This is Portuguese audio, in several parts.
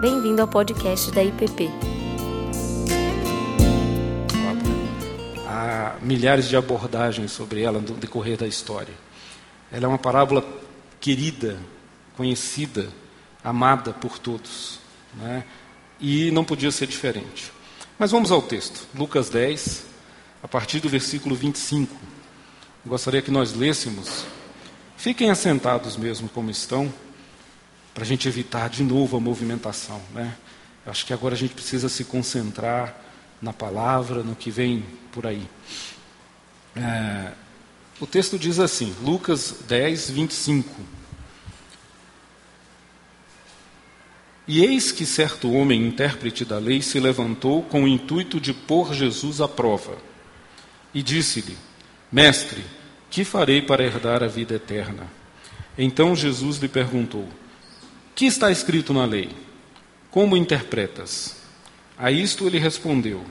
Bem-vindo ao podcast da IPP. Há milhares de abordagens sobre ela no decorrer da história. Ela é uma parábola querida, conhecida, amada por todos. Né? E não podia ser diferente. Mas vamos ao texto. Lucas 10, a partir do versículo 25. Gostaria que nós lêssemos. Fiquem assentados mesmo como estão, para a gente evitar de novo a movimentação. Né? Eu acho que agora a gente precisa se concentrar na palavra, no que vem por aí. É, o texto diz assim, Lucas 10, 25. E eis que certo homem, intérprete da lei, se levantou com o intuito de pôr Jesus à prova. E disse-lhe: Mestre, que farei para herdar a vida eterna? Então Jesus lhe perguntou: Que está escrito na lei? Como interpretas? A isto ele respondeu: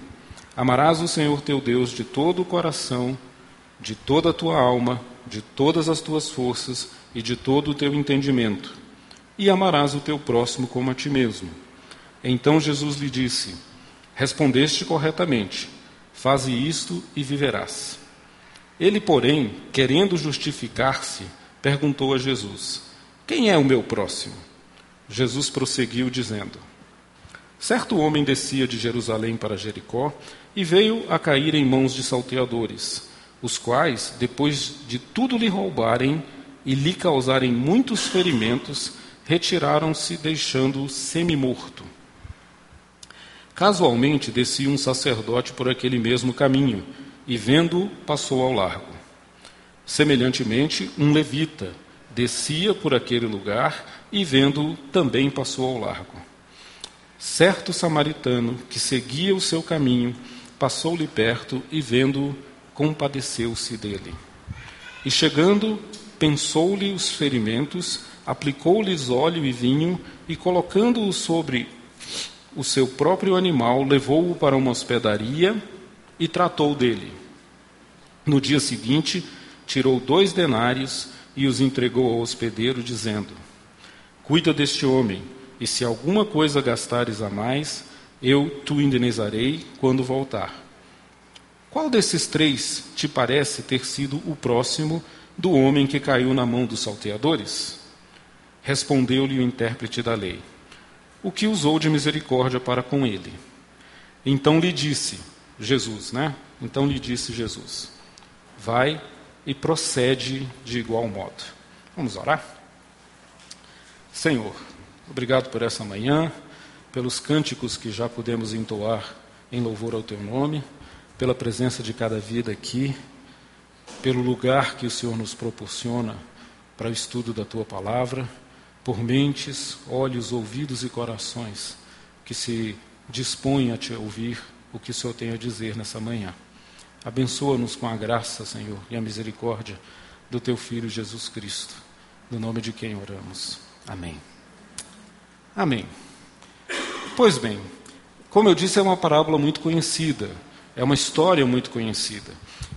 Amarás o Senhor teu Deus de todo o coração, de toda a tua alma, de todas as tuas forças e de todo o teu entendimento, e amarás o teu próximo como a ti mesmo. Então Jesus lhe disse: Respondeste corretamente, faze isto e viverás. Ele, porém, querendo justificar-se, perguntou a Jesus: Quem é o meu próximo? Jesus prosseguiu, dizendo: Certo homem descia de Jerusalém para Jericó e veio a cair em mãos de salteadores, os quais, depois de tudo lhe roubarem e lhe causarem muitos ferimentos, retiraram-se, deixando-o semi-morto. Casualmente descia um sacerdote por aquele mesmo caminho e, vendo-o, passou ao largo. Semelhantemente, um levita descia por aquele lugar e, vendo-o, também passou ao largo. Certo samaritano que seguia o seu caminho passou-lhe perto e, vendo-o, compadeceu-se dele. E chegando, pensou-lhe os ferimentos, aplicou-lhes óleo e vinho e, colocando-o sobre o seu próprio animal, levou-o para uma hospedaria e tratou dele. No dia seguinte, tirou dois denários e os entregou ao hospedeiro, dizendo: Cuida deste homem, e se alguma coisa gastares a mais, eu te indenizarei quando voltar. Qual desses três te parece ter sido o próximo do homem que caiu na mão dos salteadores? Respondeu-lhe o intérprete da lei: O que usou de misericórdia para com ele? Então lhe disse Jesus, né? Então lhe disse Jesus: Vai e procede de igual modo. Vamos orar? Senhor, obrigado por essa manhã, pelos cânticos que já pudemos entoar em louvor ao teu nome, pela presença de cada vida aqui, pelo lugar que o Senhor nos proporciona para o estudo da tua palavra, por mentes, olhos, ouvidos e corações que se dispõem a te ouvir o que o Senhor tem a dizer nessa manhã. Abençoa-nos com a graça, Senhor, e a misericórdia do teu Filho Jesus Cristo, no nome de quem oramos. Amém. Amém. Pois bem, como eu disse, é uma parábola muito conhecida, é uma história muito conhecida.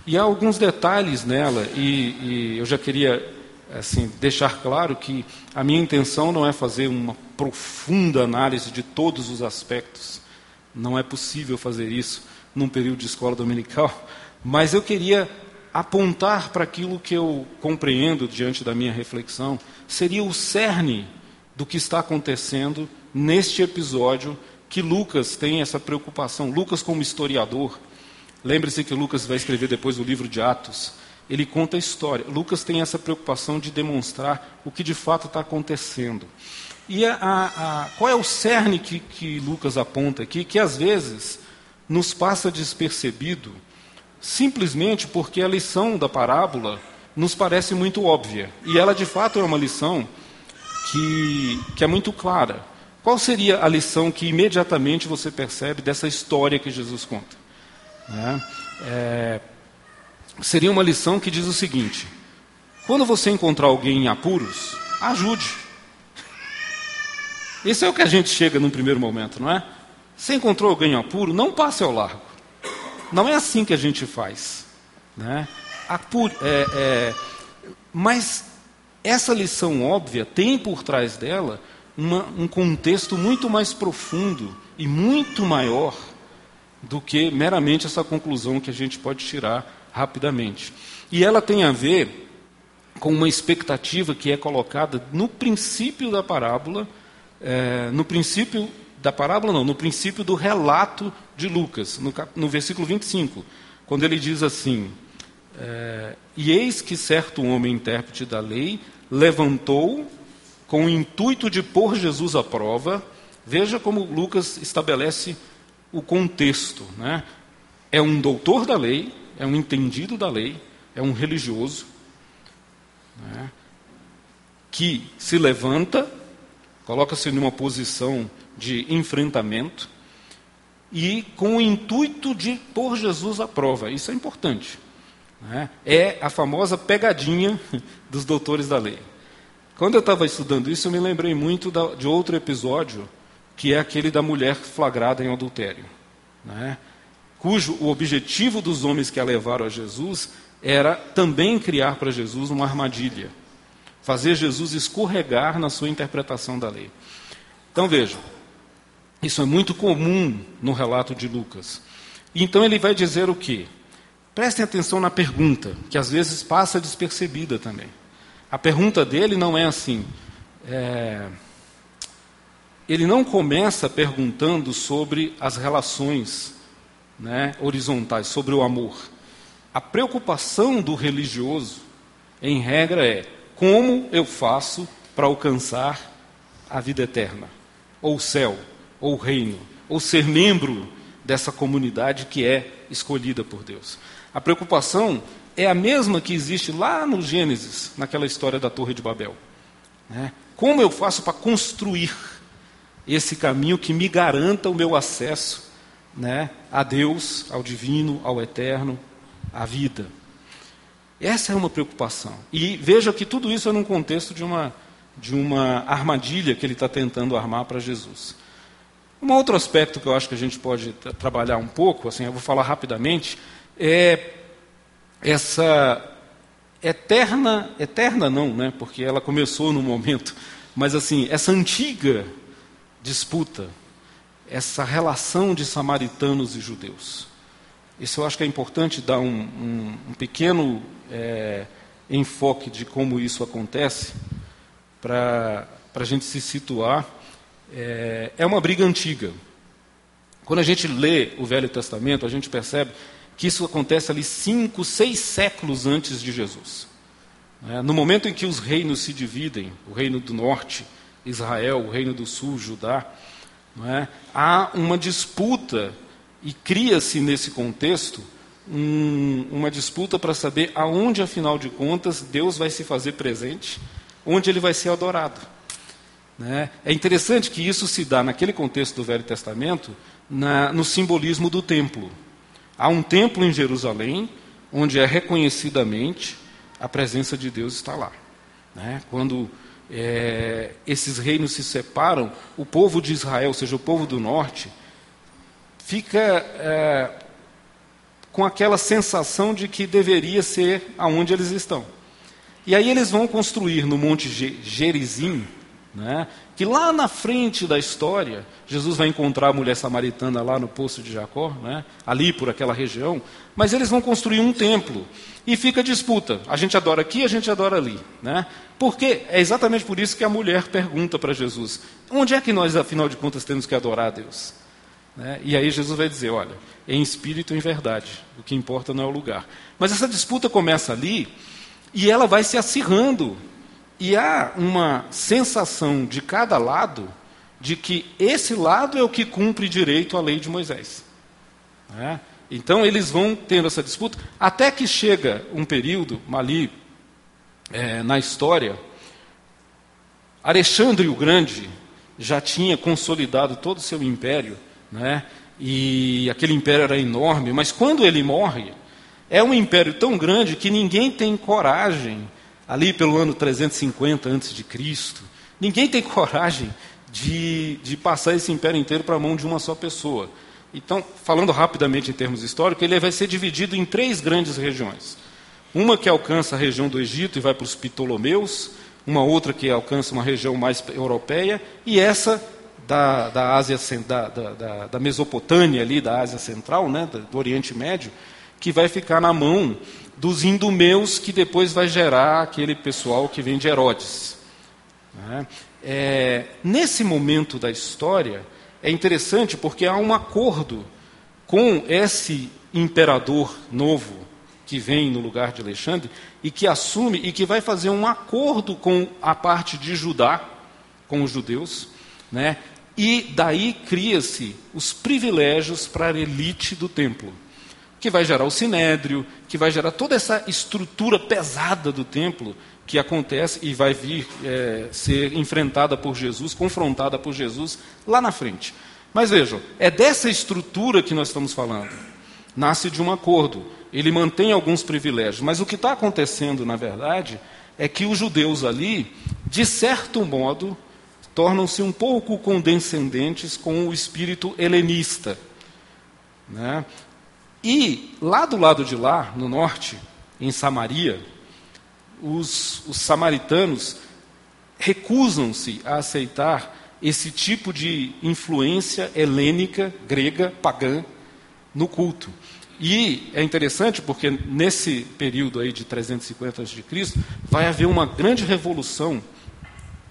E há alguns detalhes nela, e, e eu já queria assim, deixar claro que a minha intenção não é fazer uma profunda análise de todos os aspectos. Não é possível fazer isso num período de escola dominical, mas eu queria apontar para aquilo que eu compreendo diante da minha reflexão, seria o cerne do que está acontecendo neste episódio que Lucas tem essa preocupação. Lucas, como historiador, lembre-se que Lucas vai escrever depois o livro de Atos. Ele conta a história. Lucas tem essa preocupação de demonstrar o que de fato está acontecendo. E a, a, qual é o cerne que, que Lucas aponta aqui? Que às vezes nos passa despercebido, simplesmente porque a lição da parábola nos parece muito óbvia. E ela de fato é uma lição que, que é muito clara. Qual seria a lição que imediatamente você percebe dessa história que Jesus conta? Né? É, seria uma lição que diz o seguinte: quando você encontrar alguém em apuros, ajude. Esse é o que a gente chega num primeiro momento, não é? Você encontrou alguém em apuro, não passe ao largo. Não é assim que a gente faz. Né? É, é, mas essa lição óbvia tem por trás dela uma, um contexto muito mais profundo e muito maior do que meramente essa conclusão que a gente pode tirar rapidamente. E ela tem a ver com uma expectativa que é colocada no princípio da parábola, é, no princípio da parábola, não, no princípio do relato de Lucas, no, no versículo 25, quando ele diz assim: é, E eis que certo homem, intérprete da lei, levantou com o intuito de pôr Jesus à prova. Veja como Lucas estabelece o contexto. Né? É um doutor da lei, é um entendido da lei, é um religioso, né? que se levanta, coloca-se numa posição de enfrentamento e com o intuito de pôr Jesus à prova. Isso é importante. Né? É a famosa pegadinha dos doutores da lei. Quando eu estava estudando isso, eu me lembrei muito de outro episódio, que é aquele da mulher flagrada em adultério. Né? Cujo o objetivo dos homens que a levaram a Jesus era também criar para Jesus uma armadilha, fazer Jesus escorregar na sua interpretação da lei. Então vejam, isso é muito comum no relato de Lucas. Então ele vai dizer o quê? Prestem atenção na pergunta, que às vezes passa despercebida também. A pergunta dele não é assim. É... Ele não começa perguntando sobre as relações né, horizontais, sobre o amor. A preocupação do religioso, em regra, é como eu faço para alcançar a vida eterna, ou o céu, ou reino, ou ser membro dessa comunidade que é escolhida por Deus. A preocupação é a mesma que existe lá no Gênesis, naquela história da Torre de Babel. Né? Como eu faço para construir esse caminho que me garanta o meu acesso né, a Deus, ao divino, ao eterno, à vida? Essa é uma preocupação. E veja que tudo isso é num contexto de uma, de uma armadilha que ele está tentando armar para Jesus. Um outro aspecto que eu acho que a gente pode trabalhar um pouco, assim, eu vou falar rapidamente, é essa eterna, eterna não, né, porque ela começou no momento, mas assim, essa antiga disputa, essa relação de samaritanos e judeus. Isso eu acho que é importante dar um, um, um pequeno é, enfoque de como isso acontece, para a gente se situar. É, é uma briga antiga. Quando a gente lê o Velho Testamento, a gente percebe que isso acontece ali cinco, seis séculos antes de Jesus. É, no momento em que os reinos se dividem, o reino do norte, Israel, o reino do sul, Judá, é, há uma disputa e cria-se nesse contexto um, uma disputa para saber aonde, afinal de contas, Deus vai se fazer presente, onde ele vai ser adorado. Né? É interessante que isso se dá, naquele contexto do Velho Testamento, na, no simbolismo do templo. Há um templo em Jerusalém, onde é reconhecidamente a presença de Deus está lá. Né? Quando é, esses reinos se separam, o povo de Israel, ou seja, o povo do norte, fica é, com aquela sensação de que deveria ser aonde eles estão. E aí eles vão construir no Monte Gerizim, né? Que lá na frente da história, Jesus vai encontrar a mulher samaritana lá no poço de Jacó, né? ali por aquela região, mas eles vão construir um templo. E fica disputa. A gente adora aqui, a gente adora ali. Né? Porque é exatamente por isso que a mulher pergunta para Jesus: onde é que nós, afinal de contas, temos que adorar a Deus? Né? E aí Jesus vai dizer: olha, em espírito e em verdade, o que importa não é o lugar. Mas essa disputa começa ali e ela vai se acirrando e há uma sensação de cada lado de que esse lado é o que cumpre direito à lei de Moisés. É? Então eles vão tendo essa disputa, até que chega um período ali é, na história, Alexandre o Grande já tinha consolidado todo o seu império, né? e aquele império era enorme, mas quando ele morre, é um império tão grande que ninguém tem coragem ali pelo ano 350 a.C., ninguém tem coragem de, de passar esse império inteiro para a mão de uma só pessoa. Então, falando rapidamente em termos históricos, ele vai ser dividido em três grandes regiões. Uma que alcança a região do Egito e vai para os Ptolomeus, uma outra que alcança uma região mais europeia, e essa da, da Ásia, da, da, da Mesopotâmia ali, da Ásia Central, né, do Oriente Médio, que vai ficar na mão dos indumeus, que depois vai gerar aquele pessoal que vem de Herodes. Né? É, nesse momento da história, é interessante porque há um acordo com esse imperador novo que vem no lugar de Alexandre e que assume e que vai fazer um acordo com a parte de Judá, com os judeus, né? E daí cria-se os privilégios para a elite do templo, que vai gerar o sinédrio, que vai gerar toda essa estrutura pesada do templo que acontece e vai vir é, ser enfrentada por Jesus, confrontada por Jesus lá na frente. Mas vejam, é dessa estrutura que nós estamos falando. Nasce de um acordo. Ele mantém alguns privilégios, mas o que está acontecendo, na verdade, é que os judeus ali, de certo modo, tornam-se um pouco condescendentes com o espírito helenista. Né? E lá do lado de lá, no norte, em Samaria, os, os samaritanos recusam-se a aceitar esse tipo de influência helênica, grega, pagã, no culto. E é interessante porque nesse período aí de 350 a.C., vai haver uma grande revolução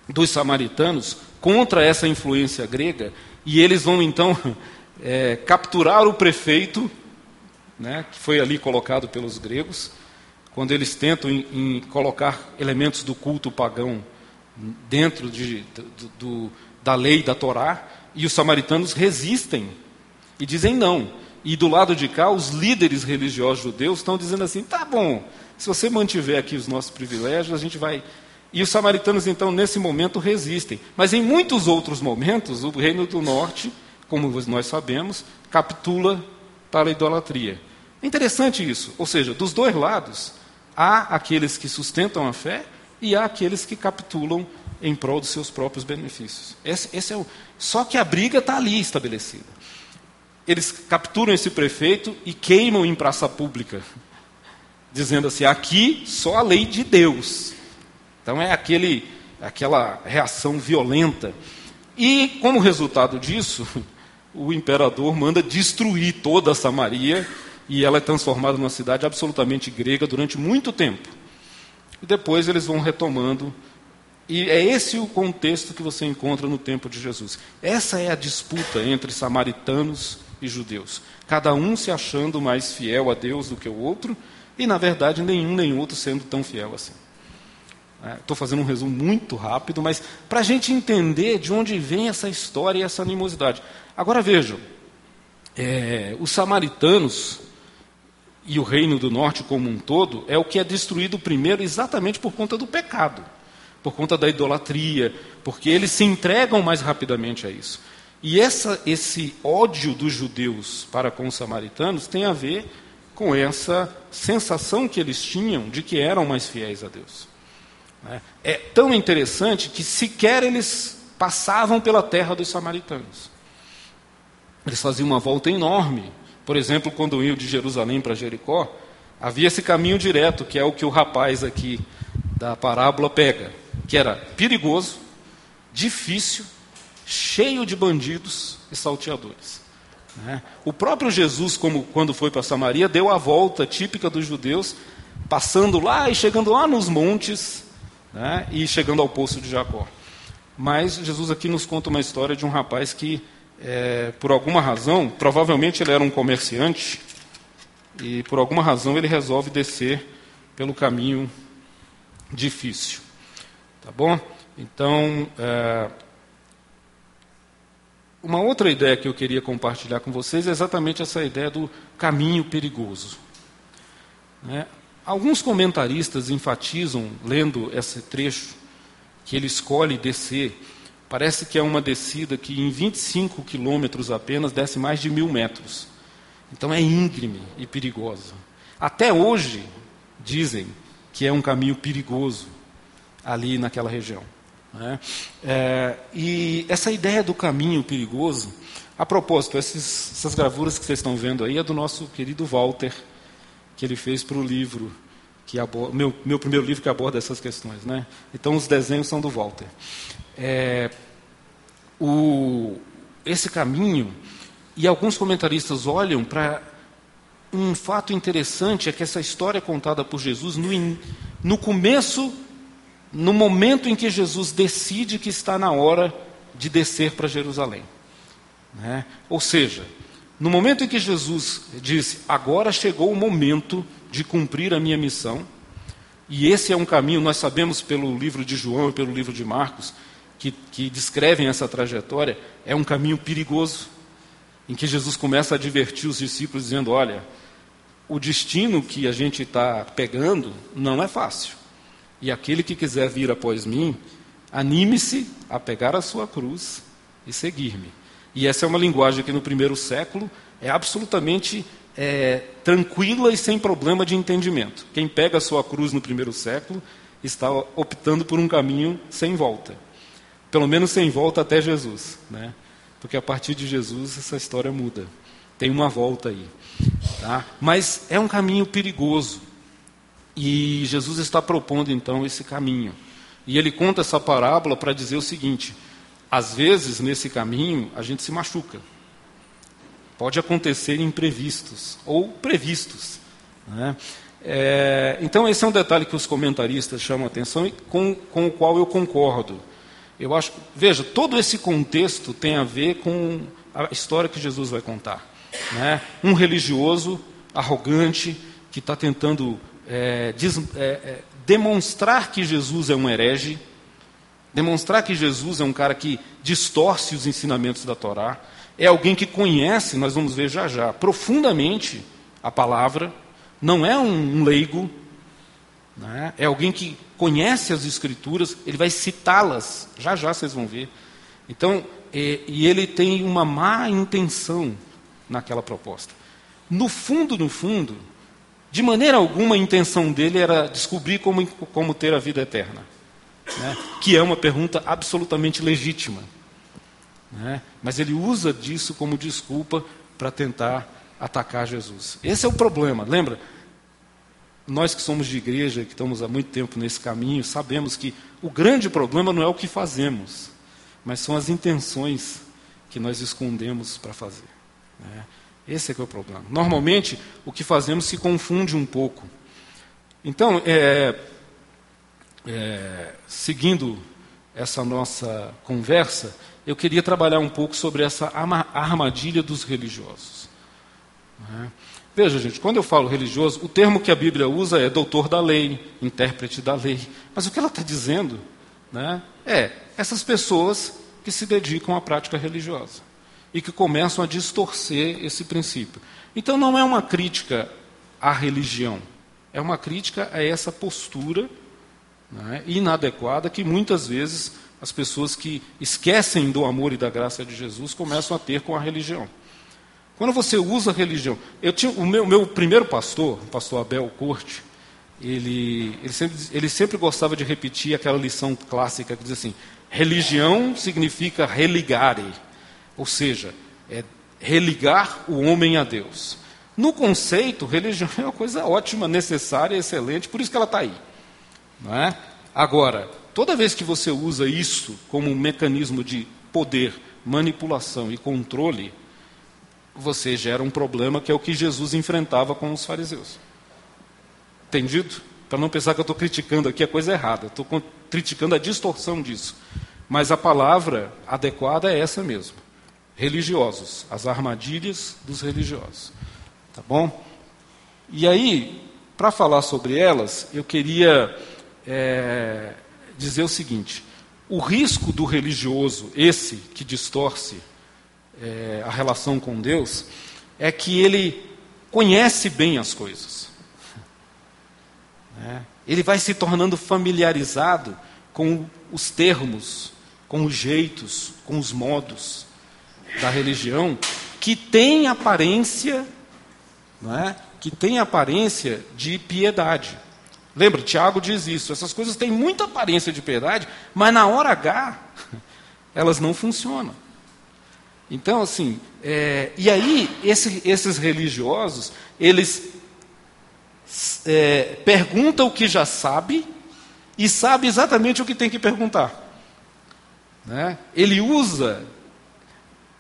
dos samaritanos contra essa influência grega, e eles vão então é, capturar o prefeito, né, que foi ali colocado pelos gregos, quando eles tentam em, em colocar elementos do culto pagão dentro de, do, do, da lei da Torá, e os samaritanos resistem e dizem não. E do lado de cá, os líderes religiosos judeus estão dizendo assim: tá bom, se você mantiver aqui os nossos privilégios, a gente vai e os samaritanos, então, nesse momento, resistem. Mas em muitos outros momentos, o reino do norte, como nós sabemos, capitula para a idolatria. É interessante isso. Ou seja, dos dois lados, há aqueles que sustentam a fé e há aqueles que capitulam em prol dos seus próprios benefícios. Esse, esse é o... Só que a briga está ali estabelecida. Eles capturam esse prefeito e queimam em praça pública, dizendo assim: aqui só a lei de Deus. Então é aquele, aquela reação violenta. E, como resultado disso, o imperador manda destruir toda a Samaria e ela é transformada numa cidade absolutamente grega durante muito tempo. E depois eles vão retomando. E é esse o contexto que você encontra no tempo de Jesus. Essa é a disputa entre samaritanos e judeus. Cada um se achando mais fiel a Deus do que o outro, e na verdade nenhum nem outro sendo tão fiel assim. Estou é, fazendo um resumo muito rápido, mas para a gente entender de onde vem essa história e essa animosidade. Agora vejam, é, os samaritanos e o reino do norte como um todo é o que é destruído primeiro exatamente por conta do pecado, por conta da idolatria, porque eles se entregam mais rapidamente a isso. E essa, esse ódio dos judeus para com os samaritanos tem a ver com essa sensação que eles tinham de que eram mais fiéis a Deus. Né? É tão interessante que sequer eles passavam pela terra dos samaritanos. Eles faziam uma volta enorme. Por exemplo, quando iam de Jerusalém para Jericó, havia esse caminho direto, que é o que o rapaz aqui da parábola pega, que era perigoso, difícil, cheio de bandidos e salteadores. Né? O próprio Jesus, como quando foi para Samaria, deu a volta típica dos judeus, passando lá e chegando lá nos montes né, e chegando ao poço de Jacó. Mas Jesus aqui nos conta uma história de um rapaz que, é, por alguma razão, provavelmente ele era um comerciante, e por alguma razão ele resolve descer pelo caminho difícil. Tá bom? Então, é, uma outra ideia que eu queria compartilhar com vocês é exatamente essa ideia do caminho perigoso. Né? Alguns comentaristas enfatizam, lendo esse trecho, que ele escolhe descer. Parece que é uma descida que em 25 quilômetros apenas desce mais de mil metros. Então é íngreme e perigosa. Até hoje, dizem que é um caminho perigoso ali naquela região. Né? É, e essa ideia do caminho perigoso, a propósito, esses, essas gravuras que vocês estão vendo aí é do nosso querido Walter que ele fez para o livro que aborda, meu, meu primeiro livro que aborda essas questões. Né? Então, os desenhos são do Walter. É, o, esse caminho, e alguns comentaristas olham para um fato interessante, é que essa história contada por Jesus no, no começo, no momento em que Jesus decide que está na hora de descer para Jerusalém. Né? Ou seja, no momento em que Jesus disse, agora chegou o momento de cumprir a minha missão, e esse é um caminho, nós sabemos pelo livro de João e pelo livro de Marcos, que, que descrevem essa trajetória, é um caminho perigoso, em que Jesus começa a advertir os discípulos, dizendo: olha, o destino que a gente está pegando não é fácil. E aquele que quiser vir após mim, anime-se a pegar a sua cruz e seguir-me. E essa é uma linguagem que no primeiro século é absolutamente é, tranquila e sem problema de entendimento. Quem pega a sua cruz no primeiro século está optando por um caminho sem volta. Pelo menos sem volta até Jesus. Né? Porque a partir de Jesus essa história muda. Tem uma volta aí. Tá? Mas é um caminho perigoso. E Jesus está propondo então esse caminho. E ele conta essa parábola para dizer o seguinte: às vezes nesse caminho a gente se machuca. Pode acontecer imprevistos ou previstos. Né? É, então, esse é um detalhe que os comentaristas chamam a atenção e com, com o qual eu concordo. Eu acho, veja, todo esse contexto tem a ver com a história que Jesus vai contar. Né? Um religioso arrogante que está tentando é, des, é, é, demonstrar que Jesus é um herege, demonstrar que Jesus é um cara que distorce os ensinamentos da Torá, é alguém que conhece, nós vamos ver já já, profundamente a palavra, não é um leigo, né? é alguém que conhece as Escrituras, ele vai citá-las, já já vocês vão ver. Então, e, e ele tem uma má intenção naquela proposta. No fundo, no fundo, de maneira alguma a intenção dele era descobrir como, como ter a vida eterna, né? que é uma pergunta absolutamente legítima. Né? Mas ele usa disso como desculpa para tentar atacar Jesus. Esse é o problema, lembra? Nós que somos de igreja, que estamos há muito tempo nesse caminho, sabemos que o grande problema não é o que fazemos, mas são as intenções que nós escondemos para fazer. Né? Esse é que é o problema. Normalmente, o que fazemos se confunde um pouco. Então, é, é, seguindo essa nossa conversa, eu queria trabalhar um pouco sobre essa armadilha dos religiosos. Né? Veja, gente, quando eu falo religioso, o termo que a Bíblia usa é doutor da lei, intérprete da lei. Mas o que ela está dizendo né, é essas pessoas que se dedicam à prática religiosa e que começam a distorcer esse princípio. Então, não é uma crítica à religião, é uma crítica a essa postura né, inadequada que muitas vezes as pessoas que esquecem do amor e da graça de Jesus começam a ter com a religião. Quando você usa religião, eu tinha o meu, meu primeiro pastor, o pastor Abel Corte, ele, ele, sempre, ele sempre gostava de repetir aquela lição clássica que diz assim: religião significa religare, ou seja, é religar o homem a Deus. No conceito, religião é uma coisa ótima, necessária, excelente, por isso que ela está aí. Não é? Agora, Toda vez que você usa isso como um mecanismo de poder, manipulação e controle, você gera um problema que é o que Jesus enfrentava com os fariseus. Entendido? Para não pensar que eu estou criticando aqui a coisa errada, estou criticando a distorção disso. Mas a palavra adequada é essa mesmo. Religiosos, as armadilhas dos religiosos. Tá bom? E aí, para falar sobre elas, eu queria é, dizer o seguinte: o risco do religioso, esse que distorce é, a relação com Deus, é que ele conhece bem as coisas. É, ele vai se tornando familiarizado com os termos, com os jeitos, com os modos da religião que tem aparência, não é? que tem aparência de piedade. Lembra, Tiago diz isso. Essas coisas têm muita aparência de piedade, mas na hora H, elas não funcionam. Então, assim, é, e aí, esse, esses religiosos, eles é, pergunta o que já sabe e sabe exatamente o que tem que perguntar. Né? Ele usa.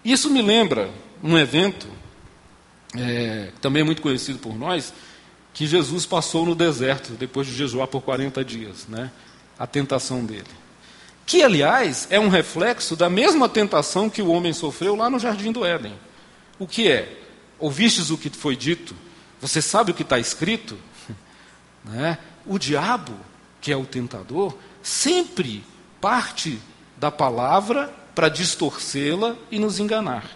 Isso me lembra um evento, é, também muito conhecido por nós, que Jesus passou no deserto, depois de jejuar por 40 dias, né? a tentação dele. Que, aliás, é um reflexo da mesma tentação que o homem sofreu lá no jardim do Éden. O que é? Ouvistes o que foi dito? Você sabe o que está escrito? Né? O diabo, que é o tentador, sempre parte da palavra para distorcê-la e nos enganar.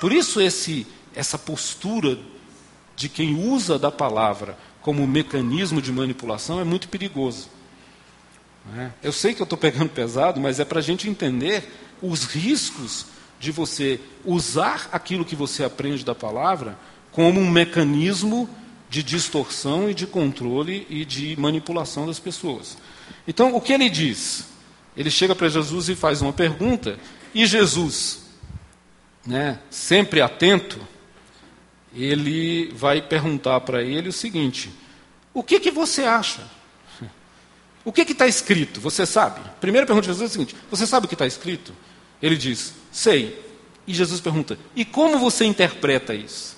Por isso esse, essa postura de quem usa da palavra como mecanismo de manipulação é muito perigoso. Né? Eu sei que eu estou pegando pesado, mas é para a gente entender os riscos de você usar aquilo que você aprende da palavra como um mecanismo de distorção e de controle e de manipulação das pessoas. Então, o que ele diz? Ele chega para Jesus e faz uma pergunta, e Jesus, né, sempre atento, ele vai perguntar para ele o seguinte: O que, que você acha? O que está escrito? Você sabe? Primeira pergunta de Jesus é a seguinte: Você sabe o que está escrito? Ele diz: Sei. E Jesus pergunta: E como você interpreta isso?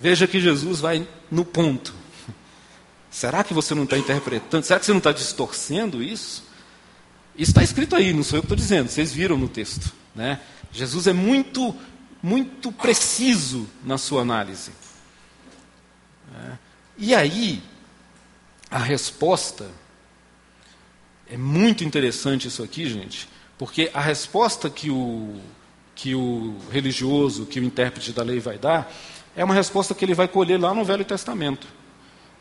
Veja que Jesus vai no ponto. Será que você não está interpretando? Será que você não está distorcendo isso? Isso está escrito aí, não sou eu que estou dizendo, vocês viram no texto. Né? Jesus é muito, muito preciso na sua análise. É. E aí, a resposta é muito interessante isso aqui, gente, porque a resposta que o, que o religioso, que o intérprete da lei vai dar, é uma resposta que ele vai colher lá no Velho Testamento.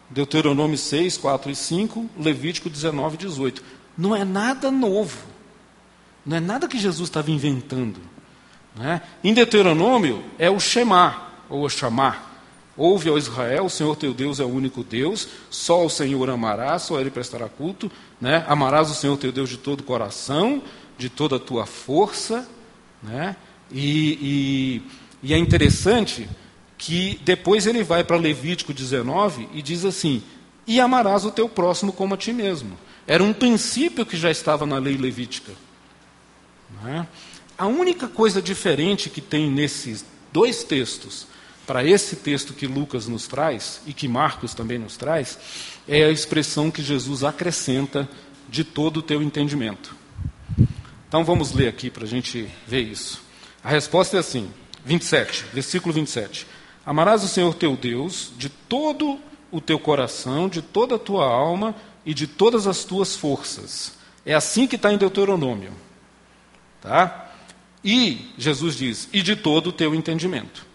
Deuteronômio 6, 4 e 5, Levítico 19, 18. Não é nada novo. Não é nada que Jesus estava inventando. Né? Em Deuteronômio é o Shema, ou o chamar. Ouve ao Israel, o Senhor teu Deus é o único Deus, só o Senhor amarás, só ele prestará culto. Né? Amarás o Senhor teu Deus de todo o coração, de toda a tua força. Né? E, e, e é interessante que depois ele vai para Levítico 19 e diz assim: E amarás o teu próximo como a ti mesmo. Era um princípio que já estava na lei levítica. É? A única coisa diferente que tem nesses dois textos, para esse texto que Lucas nos traz e que Marcos também nos traz, é a expressão que Jesus acrescenta de todo o teu entendimento. Então vamos ler aqui para a gente ver isso. A resposta é assim, 27, versículo 27. Amarás o Senhor teu Deus de todo o teu coração, de toda a tua alma e de todas as tuas forças. É assim que está em Deuteronômio. Tá? E Jesus diz: e de todo o teu entendimento.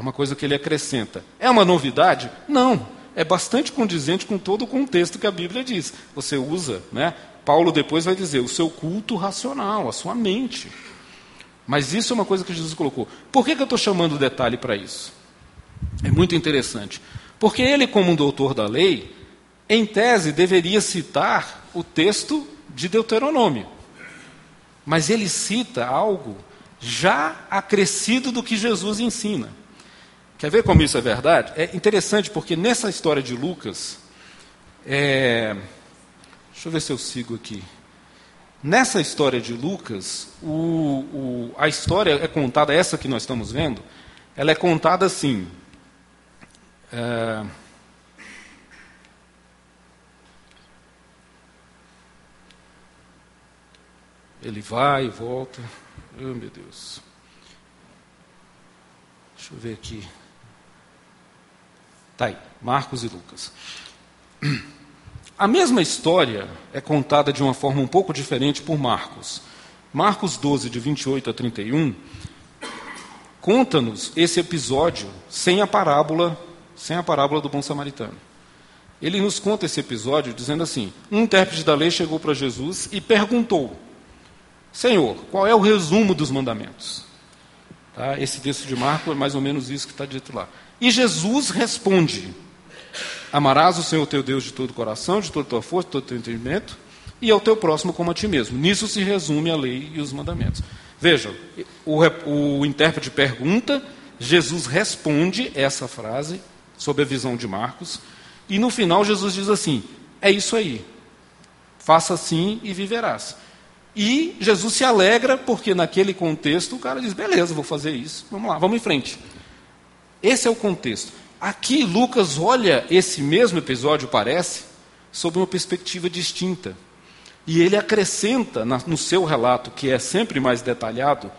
É uma coisa que ele acrescenta. É uma novidade? Não. É bastante condizente com todo o contexto que a Bíblia diz. Você usa, né? Paulo depois vai dizer, o seu culto racional, a sua mente. Mas isso é uma coisa que Jesus colocou. Por que, que eu estou chamando detalhe para isso? É muito interessante. Porque ele, como um doutor da lei, em tese deveria citar o texto de Deuteronômio. Mas ele cita algo já acrescido do que Jesus ensina. Quer ver como isso é verdade? É interessante porque nessa história de Lucas, é... deixa eu ver se eu sigo aqui. Nessa história de Lucas, o, o, a história é contada, essa que nós estamos vendo, ela é contada assim. É, ele vai e volta. Oh, meu Deus. Deixa eu ver aqui. Tá aí, Marcos e Lucas. A mesma história é contada de uma forma um pouco diferente por Marcos. Marcos 12, de 28 a 31, conta-nos esse episódio sem a parábola, sem a parábola do bom samaritano. Ele nos conta esse episódio dizendo assim: um intérprete da lei chegou para Jesus e perguntou: Senhor, qual é o resumo dos mandamentos? Tá? Esse texto de Marcos é mais ou menos isso que está dito lá. E Jesus responde: Amarás o Senhor teu Deus de todo o coração, de toda a tua força, de todo o teu entendimento, e ao teu próximo como a ti mesmo. Nisso se resume a lei e os mandamentos. Veja, o, o intérprete pergunta, Jesus responde essa frase, sob a visão de Marcos. E no final Jesus diz assim: é isso aí, faça assim e viverás. E Jesus se alegra porque naquele contexto o cara diz: beleza, vou fazer isso, vamos lá, vamos em frente. Esse é o contexto. Aqui Lucas olha esse mesmo episódio, parece, sob uma perspectiva distinta. E ele acrescenta no seu relato, que é sempre mais detalhado,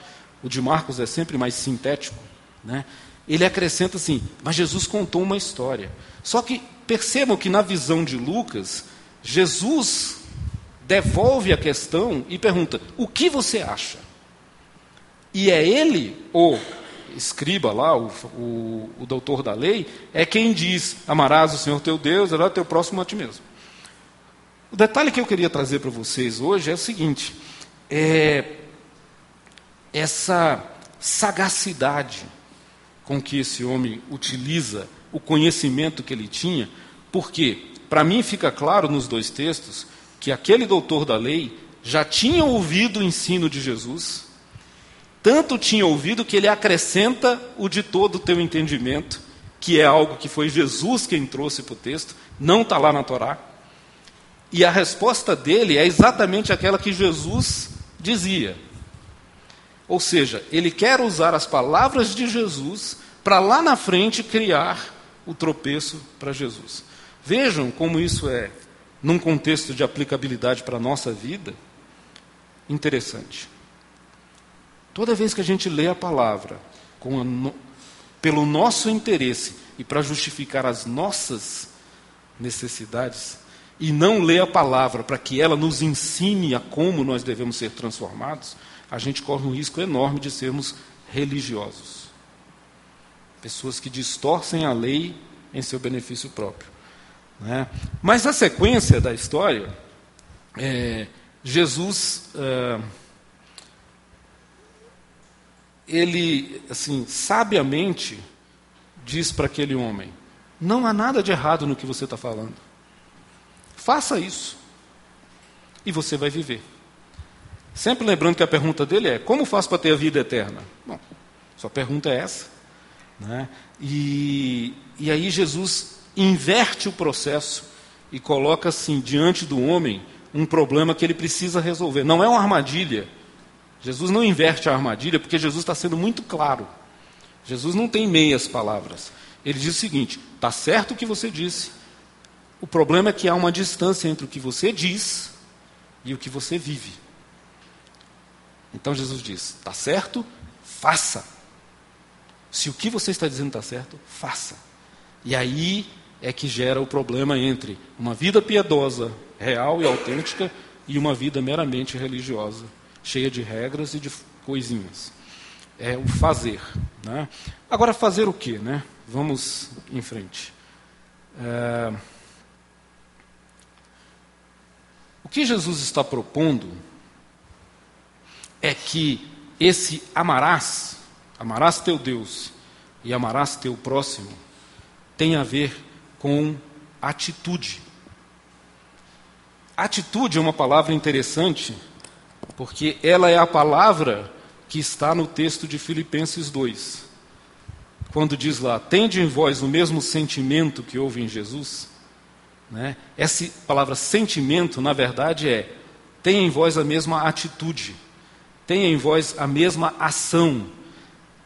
o de Marcos é sempre mais sintético, né? ele acrescenta assim: mas Jesus contou uma história. Só que percebam que na visão de Lucas, Jesus devolve a questão e pergunta: o que você acha? E é ele, o escriba lá, o, o, o doutor da lei, é quem diz: amarás o Senhor teu Deus, o teu próximo a ti mesmo. O detalhe que eu queria trazer para vocês hoje é o seguinte: é essa sagacidade com que esse homem utiliza o conhecimento que ele tinha, porque, para mim, fica claro nos dois textos que aquele doutor da lei já tinha ouvido o ensino de Jesus, tanto tinha ouvido que ele acrescenta o de todo o teu entendimento, que é algo que foi Jesus quem trouxe para o texto, não está lá na Torá. E a resposta dele é exatamente aquela que Jesus dizia. Ou seja, ele quer usar as palavras de Jesus para lá na frente criar o tropeço para Jesus. Vejam como isso é, num contexto de aplicabilidade para a nossa vida, interessante. Toda vez que a gente lê a palavra a, pelo nosso interesse e para justificar as nossas necessidades, e não lê a palavra para que ela nos ensine a como nós devemos ser transformados, a gente corre um risco enorme de sermos religiosos. Pessoas que distorcem a lei em seu benefício próprio. Né? Mas a sequência da história, é, Jesus, é, ele, assim, sabiamente diz para aquele homem: não há nada de errado no que você está falando. Faça isso. E você vai viver. Sempre lembrando que a pergunta dele é: como faço para ter a vida eterna? Bom, sua pergunta é essa. Né? E, e aí Jesus inverte o processo e coloca assim diante do homem um problema que ele precisa resolver. Não é uma armadilha. Jesus não inverte a armadilha porque Jesus está sendo muito claro. Jesus não tem meias palavras. Ele diz o seguinte: está certo o que você disse, o problema é que há uma distância entre o que você diz e o que você vive. Então Jesus diz: está certo? Faça. Se o que você está dizendo está certo, faça. E aí é que gera o problema entre uma vida piedosa, real e autêntica, e uma vida meramente religiosa, cheia de regras e de coisinhas. É o fazer. Né? Agora, fazer o quê? Né? Vamos em frente. É... O que Jesus está propondo é que esse amarás, amarás teu Deus e amarás teu próximo, tem a ver com atitude. Atitude é uma palavra interessante, porque ela é a palavra que está no texto de Filipenses 2. Quando diz lá, tende em vós o mesmo sentimento que houve em Jesus, né? Essa palavra sentimento, na verdade, é tenha em vós a mesma atitude, tenha em vós a mesma ação,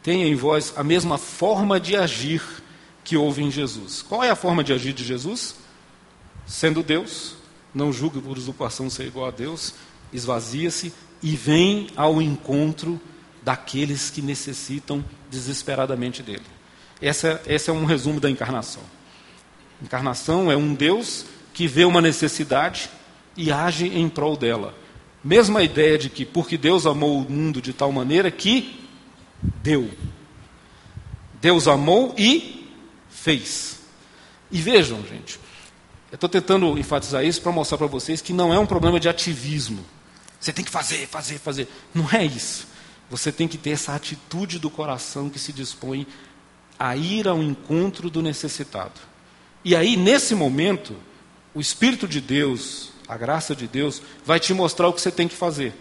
tenha em vós a mesma forma de agir que houve em Jesus. Qual é a forma de agir de Jesus? Sendo Deus, não julgue por usurpação ser igual a Deus, esvazia-se e vem ao encontro daqueles que necessitam desesperadamente dele. Essa, esse é um resumo da encarnação. Encarnação é um Deus que vê uma necessidade e age em prol dela. Mesma ideia de que, porque Deus amou o mundo de tal maneira que deu. Deus amou e fez. E vejam, gente, eu estou tentando enfatizar isso para mostrar para vocês que não é um problema de ativismo. Você tem que fazer, fazer, fazer. Não é isso. Você tem que ter essa atitude do coração que se dispõe a ir ao encontro do necessitado. E aí, nesse momento, o Espírito de Deus, a graça de Deus, vai te mostrar o que você tem que fazer.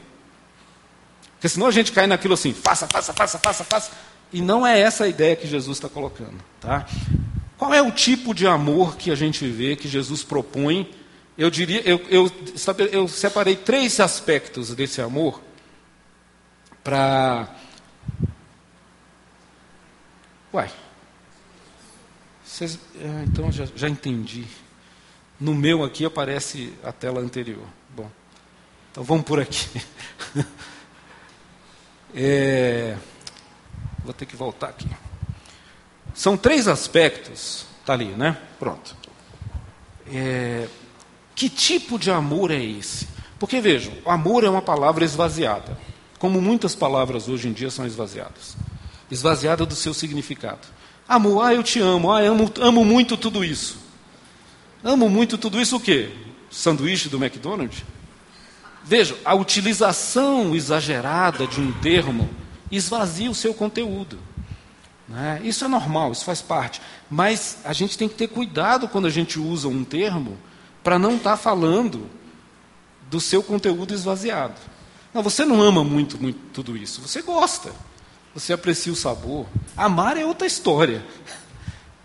Porque senão a gente cai naquilo assim, faça, faça, faça, faça, faça. E não é essa a ideia que Jesus está colocando. Tá? Qual é o tipo de amor que a gente vê que Jesus propõe? Eu diria, eu, eu, eu separei três aspectos desse amor para. Uai. Ah, então já, já entendi. No meu aqui aparece a tela anterior. Bom, então vamos por aqui. é, vou ter que voltar aqui. São três aspectos. Está ali, né? Pronto. É, que tipo de amor é esse? Porque vejam, amor é uma palavra esvaziada. Como muitas palavras hoje em dia são esvaziadas. Esvaziada do seu significado. Amor, ah, eu te amo, ah, amo, amo muito tudo isso. Amo muito tudo isso o quê? Sanduíche do McDonald's? Vejam, a utilização exagerada de um termo esvazia o seu conteúdo. Né? Isso é normal, isso faz parte. Mas a gente tem que ter cuidado quando a gente usa um termo para não estar tá falando do seu conteúdo esvaziado. Não, você não ama muito, muito tudo isso, você gosta, você aprecia o sabor. Amar é outra história.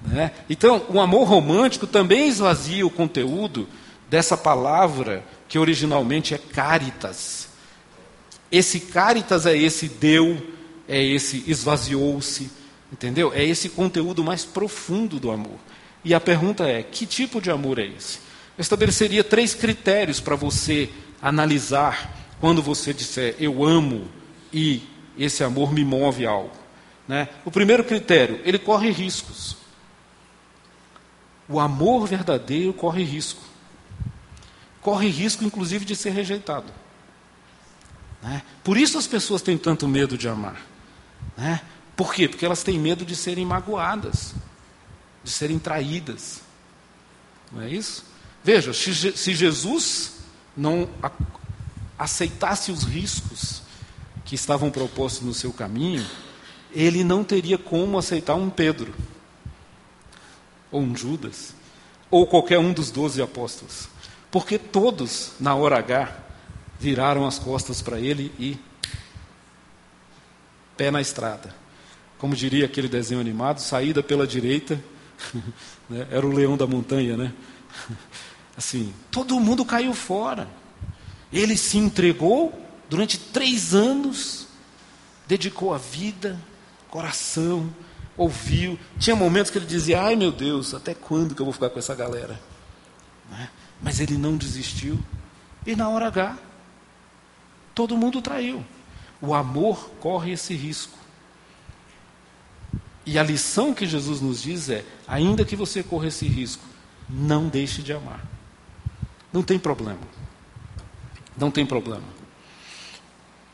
Né? Então, o amor romântico também esvazia o conteúdo dessa palavra que originalmente é caritas. Esse caritas é esse deu, é esse esvaziou-se, Entendeu? É esse conteúdo mais profundo do amor. E a pergunta é: que tipo de amor é esse? Eu estabeleceria três critérios para você analisar quando você disser eu amo e esse amor me move a algo. Né? O primeiro critério, ele corre riscos. O amor verdadeiro corre risco. Corre risco, inclusive, de ser rejeitado. Né? Por isso as pessoas têm tanto medo de amar. Né? Por quê? Porque elas têm medo de serem magoadas, de serem traídas. Não é isso? Veja, se Jesus não aceitasse os riscos que estavam propostos no seu caminho, ele não teria como aceitar um Pedro, ou um Judas, ou qualquer um dos doze apóstolos. Porque todos, na hora H, viraram as costas para ele e pé na estrada como diria aquele desenho animado, saída pela direita, né? era o leão da montanha, né? Assim, todo mundo caiu fora. Ele se entregou durante três anos, dedicou a vida, coração, ouviu. Tinha momentos que ele dizia: Ai meu Deus, até quando que eu vou ficar com essa galera? Né? Mas ele não desistiu. E na hora H, todo mundo traiu. O amor corre esse risco. E a lição que Jesus nos diz é: ainda que você corra esse risco, não deixe de amar. Não tem problema. Não tem problema.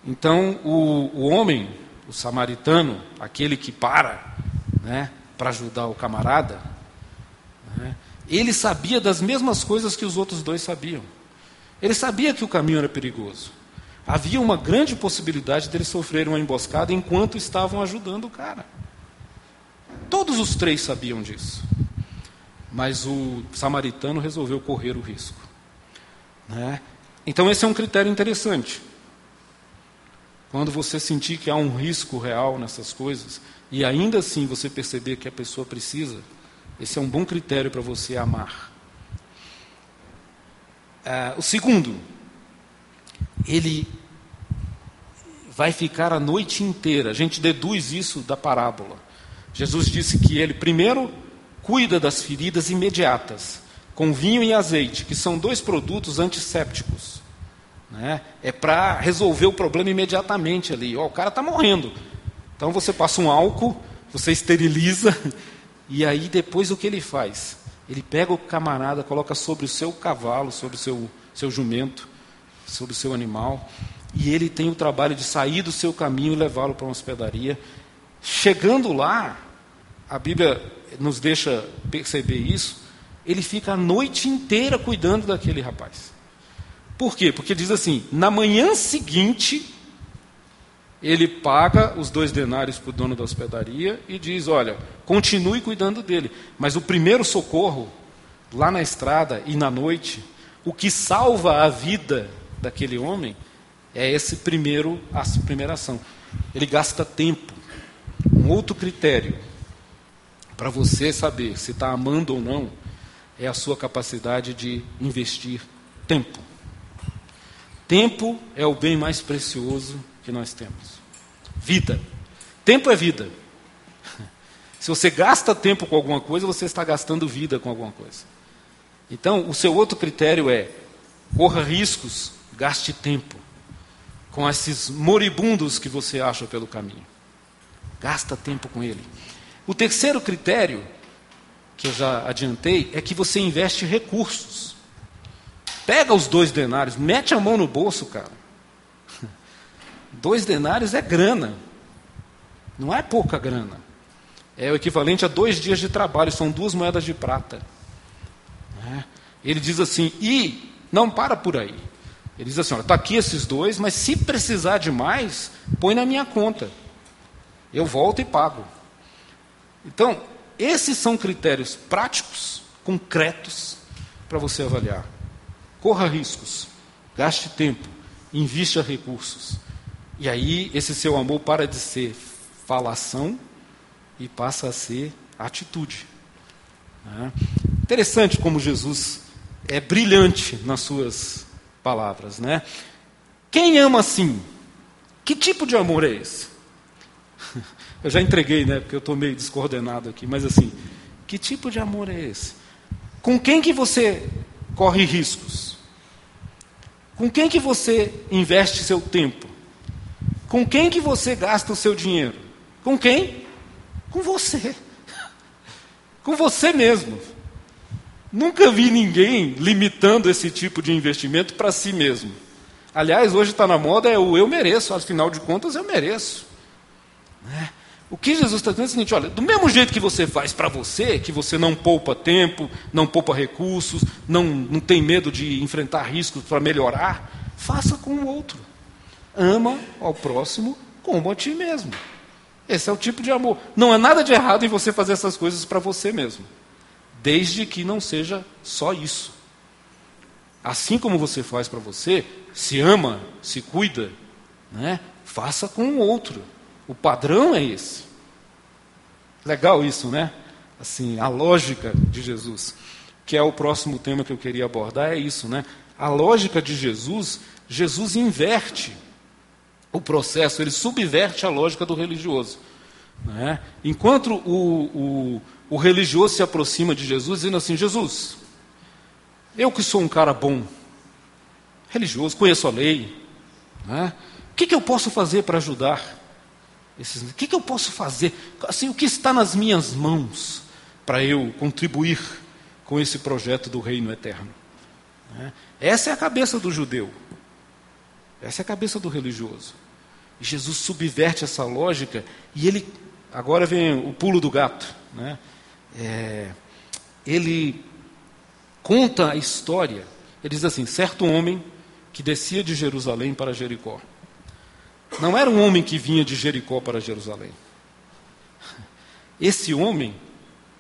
Então, o, o homem, o samaritano, aquele que para né, para ajudar o camarada, né, ele sabia das mesmas coisas que os outros dois sabiam. Ele sabia que o caminho era perigoso. Havia uma grande possibilidade dele sofrer uma emboscada enquanto estavam ajudando o cara. Todos os três sabiam disso. Mas o samaritano resolveu correr o risco. Né? Então, esse é um critério interessante. Quando você sentir que há um risco real nessas coisas, e ainda assim você perceber que a pessoa precisa, esse é um bom critério para você amar. É, o segundo, ele vai ficar a noite inteira. A gente deduz isso da parábola. Jesus disse que ele, primeiro, cuida das feridas imediatas, com vinho e azeite, que são dois produtos antissépticos. Né? É para resolver o problema imediatamente ali. Oh, o cara está morrendo. Então você passa um álcool, você esteriliza, e aí depois o que ele faz? Ele pega o camarada, coloca sobre o seu cavalo, sobre o seu, seu jumento, sobre o seu animal, e ele tem o trabalho de sair do seu caminho e levá-lo para uma hospedaria. Chegando lá, a Bíblia nos deixa perceber isso, ele fica a noite inteira cuidando daquele rapaz. Por quê? Porque diz assim: na manhã seguinte, ele paga os dois denários para o dono da hospedaria e diz: olha, continue cuidando dele. Mas o primeiro socorro, lá na estrada e na noite, o que salva a vida daquele homem é esse primeiro, essa primeira ação. Ele gasta tempo. Um outro critério para você saber se está amando ou não é a sua capacidade de investir tempo. Tempo é o bem mais precioso que nós temos. Vida. Tempo é vida. Se você gasta tempo com alguma coisa, você está gastando vida com alguma coisa. Então, o seu outro critério é: corra riscos, gaste tempo com esses moribundos que você acha pelo caminho. Gasta tempo com ele. O terceiro critério, que eu já adiantei, é que você investe recursos. Pega os dois denários, mete a mão no bolso, cara. Dois denários é grana. Não é pouca grana. É o equivalente a dois dias de trabalho, são duas moedas de prata. É. Ele diz assim, e não para por aí. Ele diz assim: olha, está aqui esses dois, mas se precisar de mais, põe na minha conta. Eu volto e pago. Então, esses são critérios práticos, concretos, para você avaliar. Corra riscos, gaste tempo, invista recursos. E aí, esse seu amor para de ser falação e passa a ser atitude. É. Interessante como Jesus é brilhante nas suas palavras, né? Quem ama assim? Que tipo de amor é esse? Eu já entreguei, né? Porque eu estou meio descoordenado aqui, mas assim, que tipo de amor é esse? Com quem que você corre riscos? Com quem que você investe seu tempo? Com quem que você gasta o seu dinheiro? Com quem? Com você. Com você mesmo. Nunca vi ninguém limitando esse tipo de investimento para si mesmo. Aliás, hoje está na moda é o eu mereço, afinal de contas eu mereço. Né? O que Jesus está dizendo é o seguinte: olha, do mesmo jeito que você faz para você, que você não poupa tempo, não poupa recursos, não, não tem medo de enfrentar riscos para melhorar, faça com o outro. Ama ao próximo como a ti mesmo. Esse é o tipo de amor. Não há nada de errado em você fazer essas coisas para você mesmo desde que não seja só isso. Assim como você faz para você, se ama, se cuida, né? faça com o outro. O padrão é esse. Legal isso, né? Assim, a lógica de Jesus, que é o próximo tema que eu queria abordar, é isso, né? A lógica de Jesus, Jesus inverte o processo, ele subverte a lógica do religioso. Né? Enquanto o, o o religioso se aproxima de Jesus dizendo assim: Jesus, eu que sou um cara bom, religioso, conheço a lei, né? o que, que eu posso fazer para ajudar? Esses, o que, que eu posso fazer? Assim, o que está nas minhas mãos para eu contribuir com esse projeto do reino eterno? Né? Essa é a cabeça do judeu, essa é a cabeça do religioso. E Jesus subverte essa lógica e ele, agora vem o pulo do gato, né? é, ele conta a história. Ele diz assim: certo homem que descia de Jerusalém para Jericó. Não era um homem que vinha de Jericó para Jerusalém. Esse homem,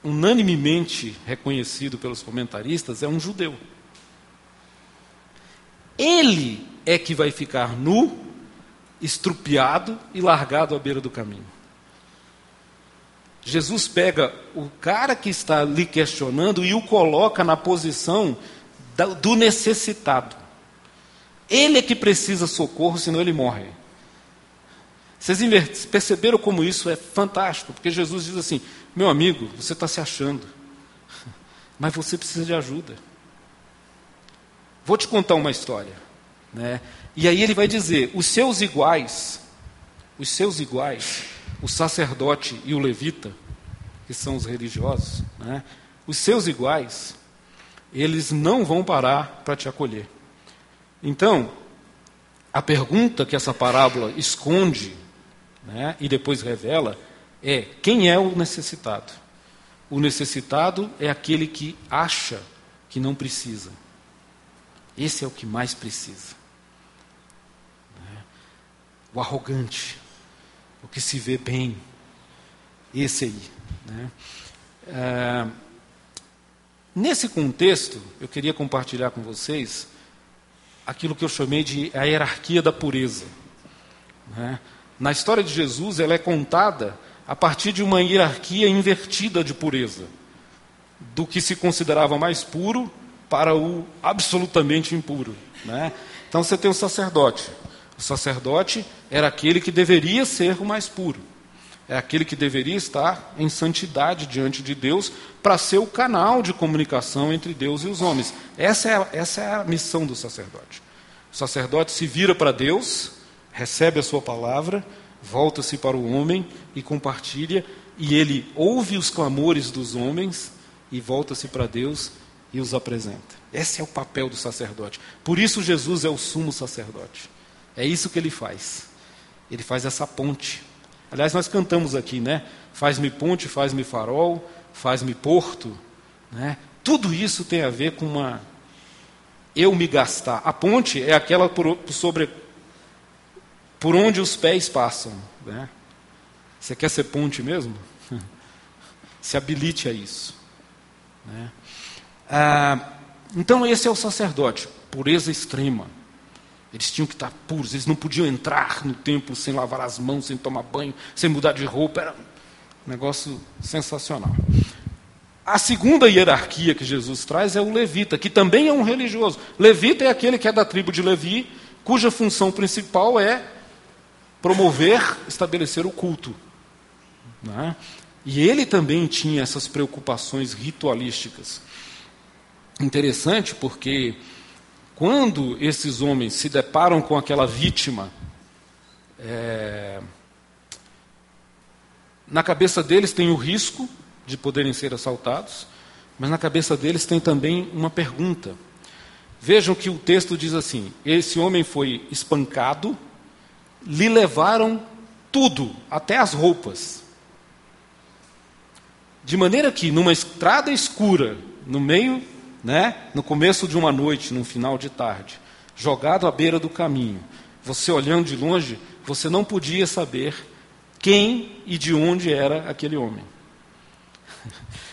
unanimemente reconhecido pelos comentaristas, é um judeu. Ele é que vai ficar nu, estrupiado e largado à beira do caminho. Jesus pega o cara que está lhe questionando e o coloca na posição do necessitado. Ele é que precisa socorro, senão ele morre. Vocês perceberam como isso é fantástico? Porque Jesus diz assim: meu amigo, você está se achando, mas você precisa de ajuda. Vou te contar uma história. Né? E aí ele vai dizer: os seus iguais, os seus iguais, o sacerdote e o levita, que são os religiosos, né, os seus iguais, eles não vão parar para te acolher. Então, a pergunta que essa parábola esconde né, e depois revela é: quem é o necessitado? O necessitado é aquele que acha que não precisa. Esse é o que mais precisa. Né? O arrogante, o que se vê bem, esse aí. Né? É, nesse contexto, eu queria compartilhar com vocês aquilo que eu chamei de a hierarquia da pureza. Né? Na história de Jesus, ela é contada a partir de uma hierarquia invertida de pureza, do que se considerava mais puro para o absolutamente impuro. Né? Então você tem o sacerdote. O sacerdote era aquele que deveria ser o mais puro. É aquele que deveria estar em santidade diante de Deus para ser o canal de comunicação entre Deus e os homens. Essa é essa é a missão do sacerdote. O sacerdote se vira para Deus, recebe a sua palavra, volta-se para o homem e compartilha, e ele ouve os clamores dos homens e volta-se para Deus e os apresenta. Esse é o papel do sacerdote. Por isso Jesus é o sumo sacerdote. É isso que ele faz. Ele faz essa ponte Aliás, nós cantamos aqui, né? Faz-me ponte, faz-me farol, faz-me porto. Né? Tudo isso tem a ver com uma. Eu me gastar. A ponte é aquela por, sobre, por onde os pés passam. Né? Você quer ser ponte mesmo? Se habilite a isso. Né? Ah, então, esse é o sacerdote, pureza extrema. Eles tinham que estar puros, eles não podiam entrar no templo sem lavar as mãos, sem tomar banho, sem mudar de roupa. Era um negócio sensacional. A segunda hierarquia que Jesus traz é o levita, que também é um religioso. Levita é aquele que é da tribo de Levi, cuja função principal é promover, estabelecer o culto. Né? E ele também tinha essas preocupações ritualísticas. Interessante porque quando esses homens se deparam com aquela vítima, é, na cabeça deles tem o risco de poderem ser assaltados, mas na cabeça deles tem também uma pergunta. Vejam que o texto diz assim: esse homem foi espancado, lhe levaram tudo, até as roupas. De maneira que, numa estrada escura, no meio né? no começo de uma noite, no final de tarde, jogado à beira do caminho, você olhando de longe, você não podia saber quem e de onde era aquele homem.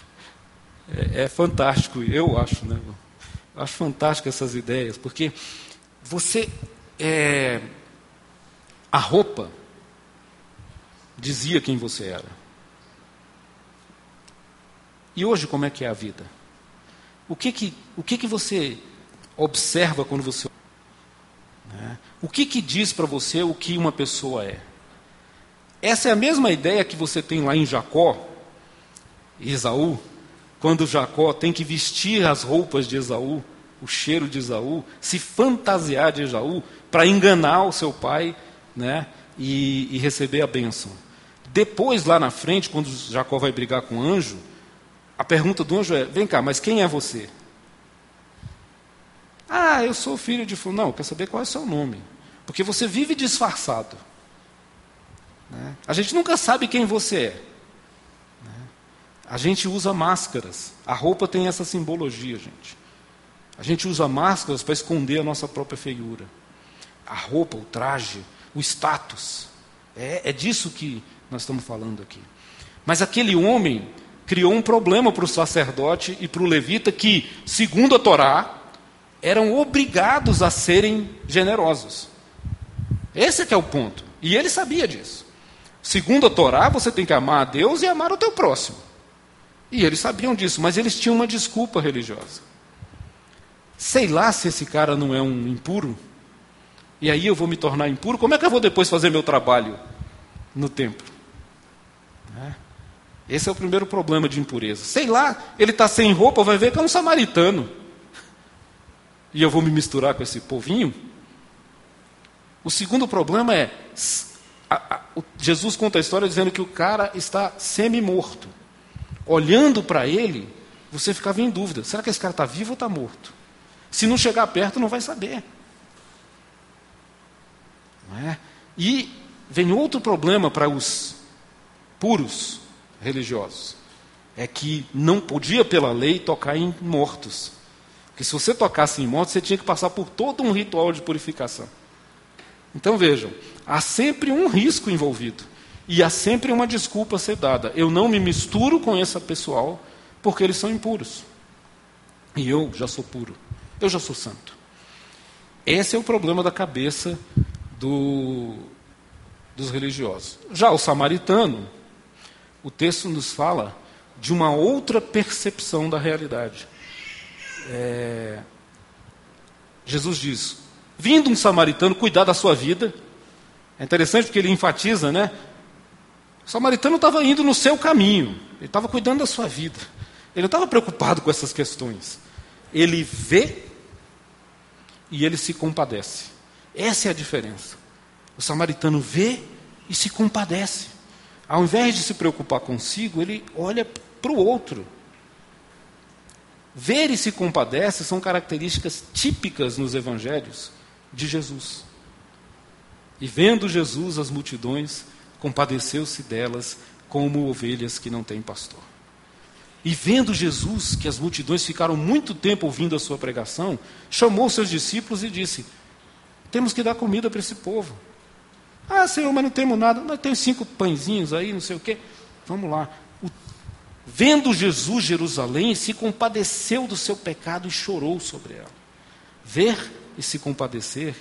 É, é fantástico, eu acho, né? Eu acho fantástico essas ideias, porque você é, a roupa dizia quem você era. E hoje como é que é a vida? O que que, o que, que você observa quando você. Né? O que, que diz para você o que uma pessoa é? Essa é a mesma ideia que você tem lá em Jacó, Esaú, quando Jacó tem que vestir as roupas de Esaú, o cheiro de Esaú, se fantasiar de Esaú para enganar o seu pai né, e, e receber a bênção. Depois, lá na frente, quando Jacó vai brigar com o anjo, a pergunta do anjo é: vem cá, mas quem é você? Ah, eu sou filho de. Não, quer saber qual é o seu nome. Porque você vive disfarçado. Né? A gente nunca sabe quem você é. Né? A gente usa máscaras. A roupa tem essa simbologia, gente. A gente usa máscaras para esconder a nossa própria feiura. A roupa, o traje, o status. É, é disso que nós estamos falando aqui. Mas aquele homem criou um problema para o sacerdote e para o levita que, segundo a Torá, eram obrigados a serem generosos. Esse é, é o ponto. E ele sabia disso. Segundo a Torá, você tem que amar a Deus e amar o teu próximo. E eles sabiam disso, mas eles tinham uma desculpa religiosa. Sei lá se esse cara não é um impuro. E aí eu vou me tornar impuro. Como é que eu vou depois fazer meu trabalho no templo? É. Esse é o primeiro problema de impureza. Sei lá, ele está sem roupa, vai ver que é um samaritano. E eu vou me misturar com esse povinho? O segundo problema é: a, a, Jesus conta a história dizendo que o cara está semi-morto. Olhando para ele, você ficava em dúvida: será que esse cara está vivo ou está morto? Se não chegar perto, não vai saber. É? E vem outro problema para os puros religiosos. É que não podia, pela lei, tocar em mortos. Porque se você tocasse em mortos, você tinha que passar por todo um ritual de purificação. Então vejam, há sempre um risco envolvido. E há sempre uma desculpa a ser dada. Eu não me misturo com esse pessoal porque eles são impuros. E eu já sou puro. Eu já sou santo. Esse é o problema da cabeça do, dos religiosos. Já o samaritano, o texto nos fala de uma outra percepção da realidade. É... Jesus diz: vindo um samaritano cuidar da sua vida. É interessante porque ele enfatiza, né? O samaritano estava indo no seu caminho, ele estava cuidando da sua vida. Ele não estava preocupado com essas questões. Ele vê e ele se compadece. Essa é a diferença. O samaritano vê e se compadece. Ao invés de se preocupar consigo, ele olha para o outro. Ver e se compadece são características típicas nos evangelhos de Jesus. E vendo Jesus as multidões, compadeceu-se delas como ovelhas que não têm pastor. E vendo Jesus que as multidões ficaram muito tempo ouvindo a sua pregação, chamou seus discípulos e disse: Temos que dar comida para esse povo. Ah, Senhor, mas não temos nada. Nós temos cinco pãezinhos aí, não sei o quê. Vamos lá. O... Vendo Jesus Jerusalém, se compadeceu do seu pecado e chorou sobre ela. Ver e se compadecer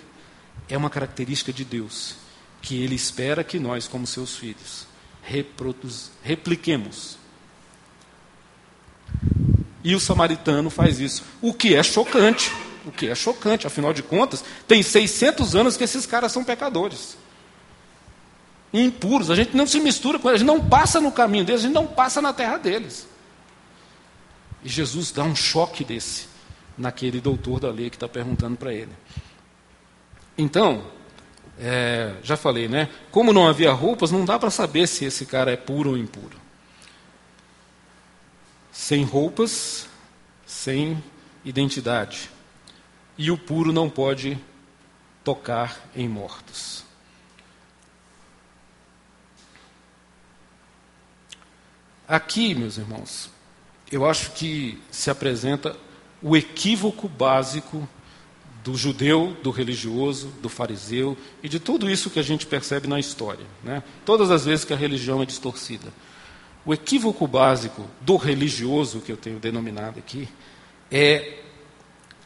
é uma característica de Deus, que Ele espera que nós, como seus filhos, reproduz, repliquemos. E o samaritano faz isso, o que é chocante. O que é chocante, afinal de contas, tem 600 anos que esses caras são pecadores impuros, a gente não se mistura com eles, a gente não passa no caminho deles, a gente não passa na terra deles. E Jesus dá um choque desse naquele doutor da lei que está perguntando para ele. Então, é, já falei, né? Como não havia roupas, não dá para saber se esse cara é puro ou impuro. Sem roupas, sem identidade. E o puro não pode tocar em mortos. Aqui, meus irmãos, eu acho que se apresenta o equívoco básico do judeu, do religioso, do fariseu e de tudo isso que a gente percebe na história. Né? Todas as vezes que a religião é distorcida. O equívoco básico do religioso, que eu tenho denominado aqui, é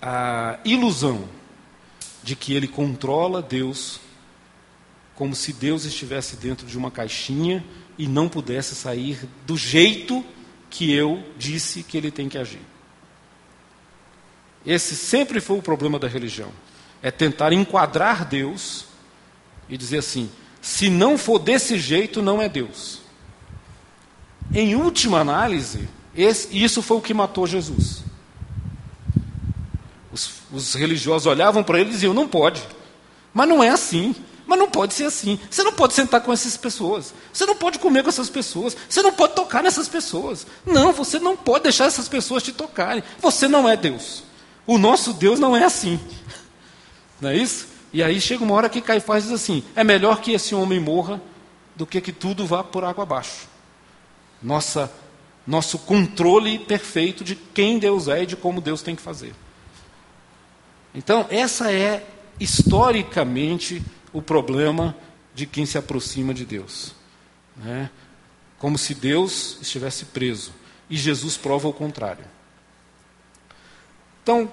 a ilusão de que ele controla Deus como se Deus estivesse dentro de uma caixinha e não pudesse sair do jeito que eu disse que ele tem que agir. Esse sempre foi o problema da religião. É tentar enquadrar Deus e dizer assim: se não for desse jeito, não é Deus. Em última análise, esse, isso foi o que matou Jesus. Os, os religiosos olhavam para ele e diziam: não pode. Mas não é assim. Mas não pode ser assim. Você não pode sentar com essas pessoas. Você não pode comer com essas pessoas. Você não pode tocar nessas pessoas. Não, você não pode deixar essas pessoas te tocarem. Você não é Deus. O nosso Deus não é assim. Não é isso? E aí chega uma hora que Caifás diz assim: é melhor que esse homem morra do que que tudo vá por água abaixo. Nossa, nosso controle perfeito de quem Deus é e de como Deus tem que fazer. Então, essa é historicamente o problema de quem se aproxima de Deus. Né? Como se Deus estivesse preso. E Jesus prova o contrário. Então,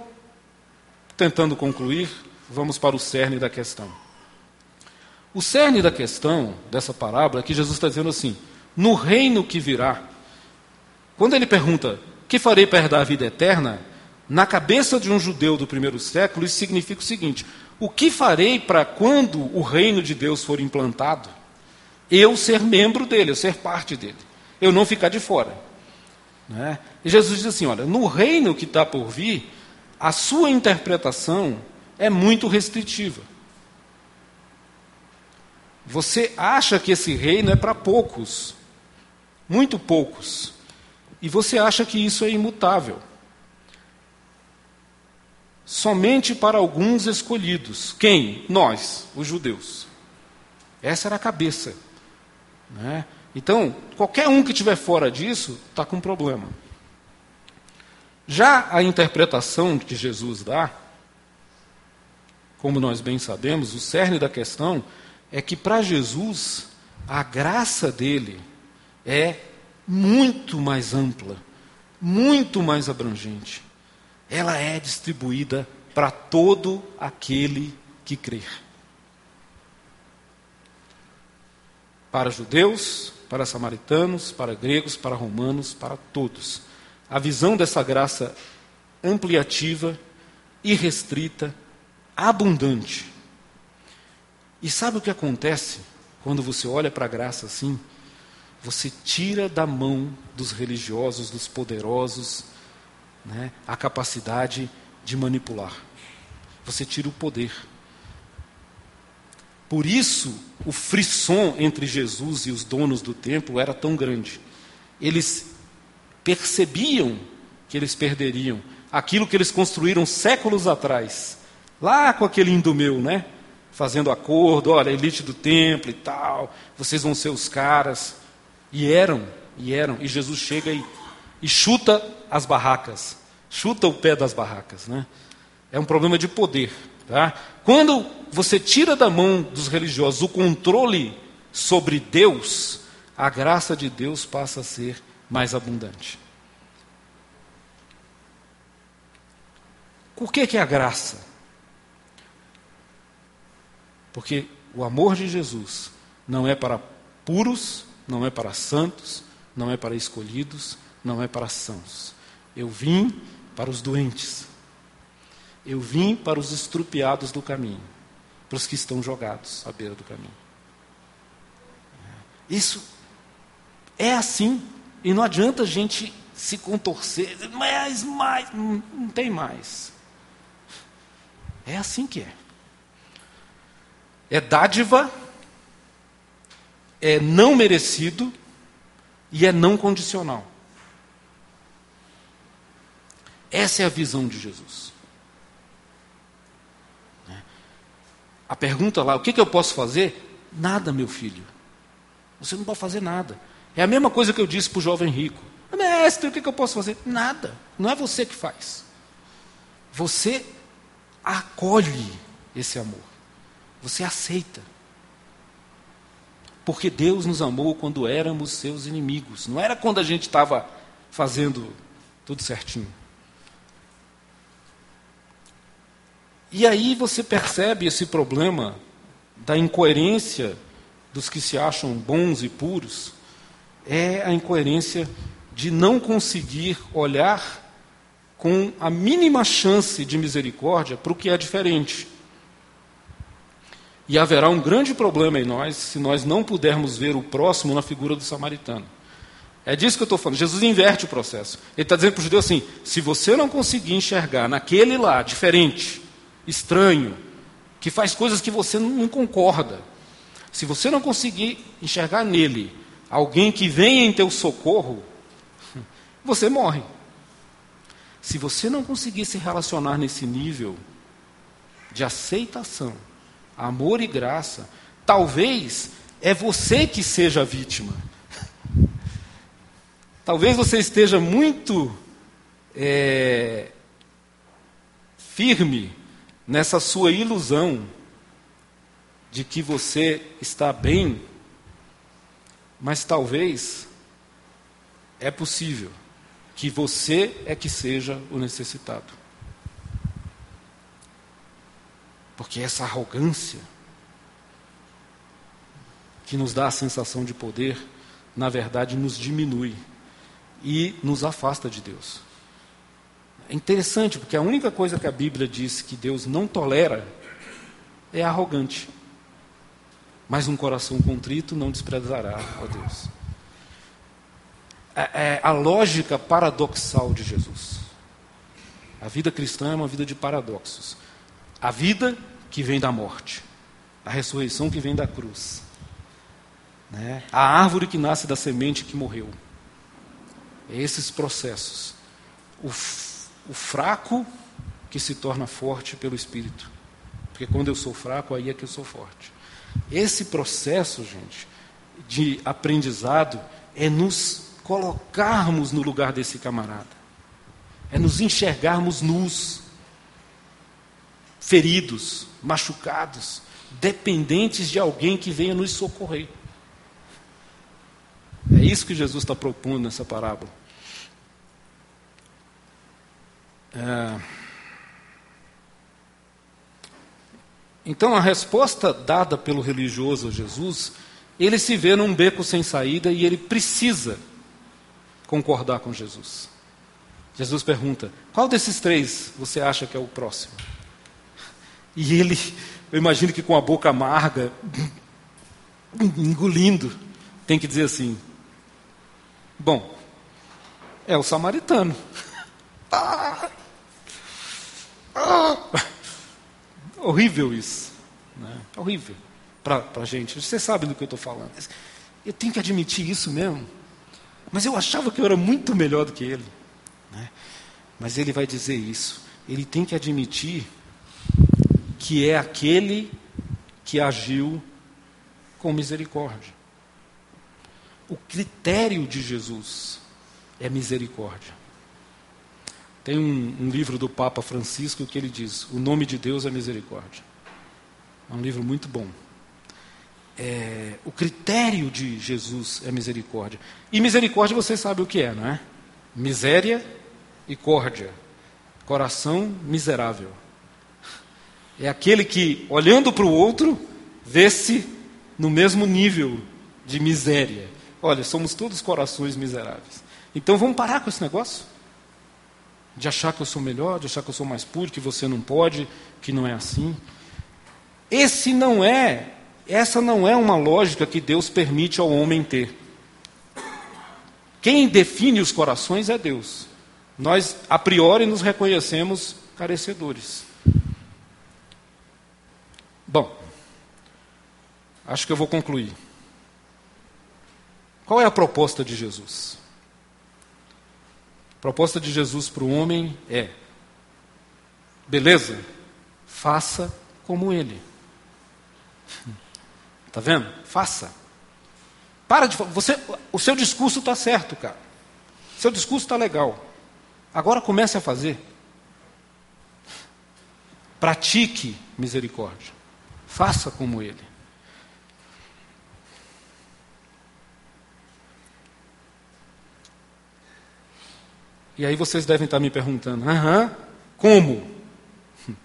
tentando concluir, vamos para o cerne da questão. O cerne da questão dessa parábola é que Jesus está dizendo assim: no reino que virá, quando ele pergunta, que farei para herdar a vida eterna? Na cabeça de um judeu do primeiro século, isso significa o seguinte: o que farei para quando o reino de Deus for implantado, eu ser membro dele, eu ser parte dele, eu não ficar de fora? Né? E Jesus diz assim: olha, no reino que está por vir, a sua interpretação é muito restritiva. Você acha que esse reino é para poucos, muito poucos, e você acha que isso é imutável somente para alguns escolhidos. Quem? Nós, os judeus. Essa era a cabeça. Né? Então, qualquer um que estiver fora disso está com problema. Já a interpretação que Jesus dá, como nós bem sabemos, o cerne da questão é que para Jesus a graça dele é muito mais ampla, muito mais abrangente ela é distribuída para todo aquele que crer. Para judeus, para samaritanos, para gregos, para romanos, para todos. A visão dessa graça ampliativa, irrestrita, abundante. E sabe o que acontece quando você olha para a graça assim? Você tira da mão dos religiosos, dos poderosos, né, a capacidade de manipular. Você tira o poder. Por isso, o frisson entre Jesus e os donos do templo era tão grande. Eles percebiam que eles perderiam aquilo que eles construíram séculos atrás, lá com aquele indumeu, né? Fazendo acordo, olha, elite do templo e tal, vocês vão ser os caras. E eram, e eram. E Jesus chega e, e chuta as barracas, chuta o pé das barracas, né? É um problema de poder. Tá? Quando você tira da mão dos religiosos o controle sobre Deus, a graça de Deus passa a ser mais abundante. Por que, que é a graça? Porque o amor de Jesus não é para puros, não é para santos, não é para escolhidos, não é para sãos. Eu vim para os doentes. Eu vim para os estrupiados do caminho, para os que estão jogados à beira do caminho. Isso é assim, e não adianta a gente se contorcer, mas mais, não tem mais. É assim que é. É dádiva, é não merecido e é não condicional. Essa é a visão de Jesus. A pergunta lá, o que, que eu posso fazer? Nada, meu filho. Você não pode fazer nada. É a mesma coisa que eu disse para o jovem rico. Mestre, o que, que eu posso fazer? Nada. Não é você que faz. Você acolhe esse amor. Você aceita. Porque Deus nos amou quando éramos seus inimigos. Não era quando a gente estava fazendo tudo certinho. E aí você percebe esse problema da incoerência dos que se acham bons e puros, é a incoerência de não conseguir olhar com a mínima chance de misericórdia para o que é diferente. E haverá um grande problema em nós se nós não pudermos ver o próximo na figura do samaritano. É disso que eu estou falando. Jesus inverte o processo. Ele está dizendo para o judeu assim: se você não conseguir enxergar naquele lá, diferente, estranho, que faz coisas que você não concorda. Se você não conseguir enxergar nele alguém que venha em teu socorro, você morre. Se você não conseguir se relacionar nesse nível de aceitação, amor e graça, talvez é você que seja a vítima. Talvez você esteja muito é, firme nessa sua ilusão de que você está bem, mas talvez é possível que você é que seja o necessitado. Porque essa arrogância que nos dá a sensação de poder, na verdade nos diminui e nos afasta de Deus. É interessante, porque a única coisa que a Bíblia diz que Deus não tolera é arrogante. Mas um coração contrito não desprezará a Deus. É, é a lógica paradoxal de Jesus. A vida cristã é uma vida de paradoxos. A vida que vem da morte, a ressurreição que vem da cruz, né? a árvore que nasce da semente que morreu. Esses processos. O o fraco que se torna forte pelo Espírito. Porque quando eu sou fraco, aí é que eu sou forte. Esse processo, gente, de aprendizado é nos colocarmos no lugar desse camarada. É nos enxergarmos nus, feridos, machucados, dependentes de alguém que venha nos socorrer. É isso que Jesus está propondo nessa parábola. É... Então, a resposta dada pelo religioso a Jesus ele se vê num beco sem saída e ele precisa concordar com Jesus. Jesus pergunta: qual desses três você acha que é o próximo? E ele, eu imagino que com a boca amarga, engolindo, tem que dizer assim: bom, é o samaritano. Ah, ah, horrível isso. Né? Horrível para a gente. Você sabe do que eu estou falando. Eu tenho que admitir isso mesmo. Mas eu achava que eu era muito melhor do que ele. Né? Mas ele vai dizer isso. Ele tem que admitir que é aquele que agiu com misericórdia. O critério de Jesus é misericórdia. Tem um, um, livro do Papa Francisco que ele diz: O nome de Deus é misericórdia. É um livro muito bom é, o critério de Jesus é misericórdia. E misericórdia você sabe o que é, não é? Miséria e córdia. Coração miserável. É aquele que, olhando para o outro, vê-se no mesmo nível de miséria. Olha, somos todos corações miseráveis. Então vamos parar com esse negócio? De achar que eu sou melhor, de achar que eu sou mais puro, que você não pode, que não é assim. Esse não é essa não é uma lógica que Deus permite ao homem ter. Quem define os corações é Deus. Nós, a priori, nos reconhecemos carecedores. Bom, acho que eu vou concluir. Qual é a proposta de Jesus? Proposta de Jesus para o homem é: beleza, faça como ele. Tá vendo? Faça. Para de você, o seu discurso está certo, cara. Seu discurso está legal. Agora comece a fazer. Pratique misericórdia. Faça como ele. E aí vocês devem estar me perguntando: aham, como?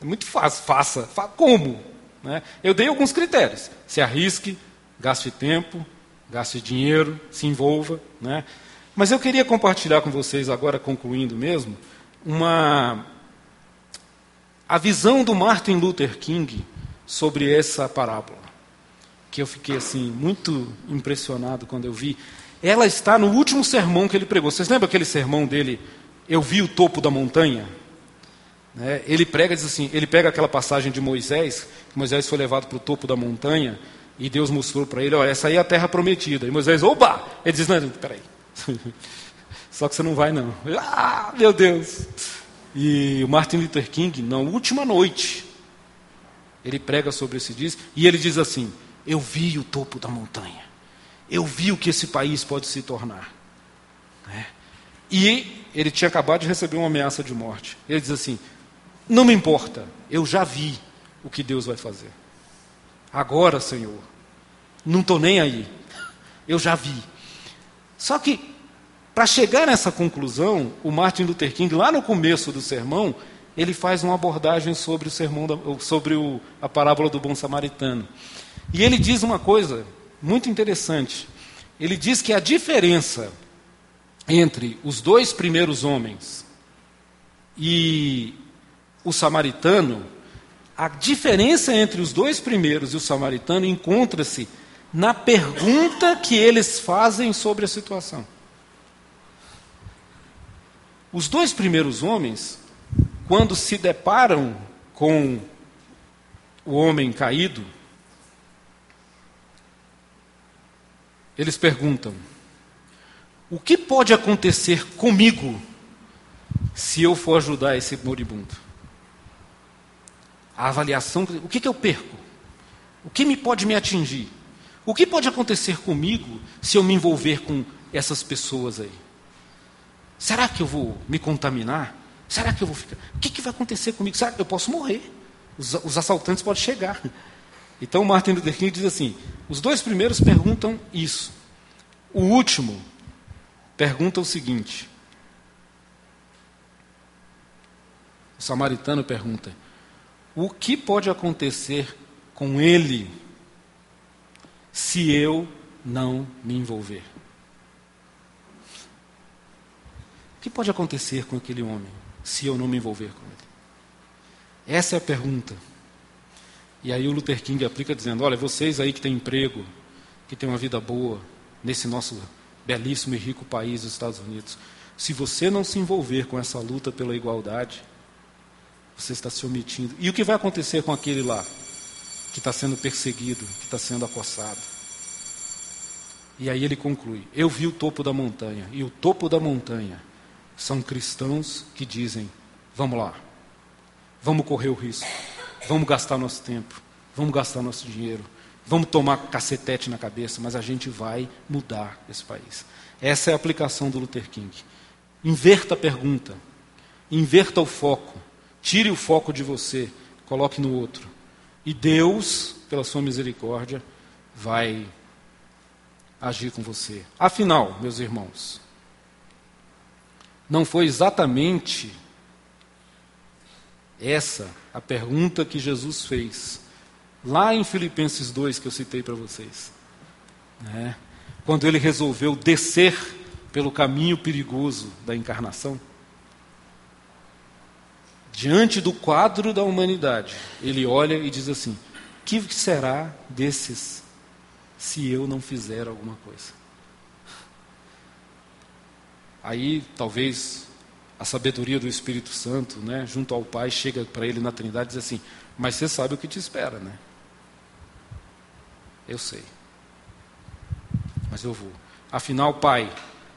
É muito fácil, faça. Como? Né? Eu dei alguns critérios. Se arrisque, gaste tempo, gaste dinheiro, se envolva. Né? Mas eu queria compartilhar com vocês, agora concluindo mesmo, uma a visão do Martin Luther King sobre essa parábola, que eu fiquei assim muito impressionado quando eu vi. Ela está no último sermão que ele pregou. Vocês lembram aquele sermão dele? Eu vi o topo da montanha. Né? Ele prega, diz assim, ele pega aquela passagem de Moisés, que Moisés foi levado para o topo da montanha, e Deus mostrou para ele, olha, essa aí é a terra prometida. E Moisés, opa! Ele diz, não, peraí. Só que você não vai não. Ah, meu Deus! E o Martin Luther King, na última noite, ele prega sobre esse diz, e ele diz assim, eu vi o topo da montanha. Eu vi o que esse país pode se tornar. Né? E ele tinha acabado de receber uma ameaça de morte. Ele diz assim: não me importa, eu já vi o que Deus vai fazer. Agora, Senhor, não estou nem aí, eu já vi. Só que, para chegar nessa conclusão, o Martin Luther King, lá no começo do sermão, ele faz uma abordagem sobre o sermão, da, sobre o, a parábola do bom samaritano. E ele diz uma coisa muito interessante. Ele diz que a diferença entre os dois primeiros homens e o samaritano, a diferença entre os dois primeiros e o samaritano encontra-se na pergunta que eles fazem sobre a situação. Os dois primeiros homens, quando se deparam com o homem caído, eles perguntam: O que pode acontecer comigo se eu for ajudar esse moribundo? a avaliação, o que, que eu perco? O que me pode me atingir? O que pode acontecer comigo se eu me envolver com essas pessoas aí? Será que eu vou me contaminar? Será que eu vou ficar? O que, que vai acontecer comigo? Será que eu posso morrer? Os, os assaltantes podem chegar. Então Martin Luther King diz assim: os dois primeiros perguntam isso. O último pergunta o seguinte: o samaritano pergunta: o que pode acontecer com ele se eu não me envolver? O que pode acontecer com aquele homem se eu não me envolver com ele? Essa é a pergunta. E aí o Luther King aplica dizendo: olha, vocês aí que têm emprego, que têm uma vida boa nesse nosso belíssimo e rico país, os Estados Unidos, se você não se envolver com essa luta pela igualdade, você está se omitindo. E o que vai acontecer com aquele lá, que está sendo perseguido, que está sendo acossado? E aí ele conclui: Eu vi o topo da montanha, e o topo da montanha são cristãos que dizem: Vamos lá, vamos correr o risco, vamos gastar nosso tempo, vamos gastar nosso dinheiro, vamos tomar cacetete na cabeça, mas a gente vai mudar esse país. Essa é a aplicação do Luther King. Inverta a pergunta, inverta o foco, tire o foco de você, coloque no outro. E Deus, pela sua misericórdia, vai agir com você. Afinal, meus irmãos, não foi exatamente essa a pergunta que Jesus fez lá em Filipenses 2 que eu citei para vocês. Né? Quando ele resolveu descer pelo caminho perigoso da encarnação. Diante do quadro da humanidade, ele olha e diz assim: que será desses se eu não fizer alguma coisa? Aí, talvez, a sabedoria do Espírito Santo, né, junto ao Pai, chega para ele na Trindade e diz assim: Mas você sabe o que te espera, né? Eu sei. Mas eu vou. Afinal, Pai,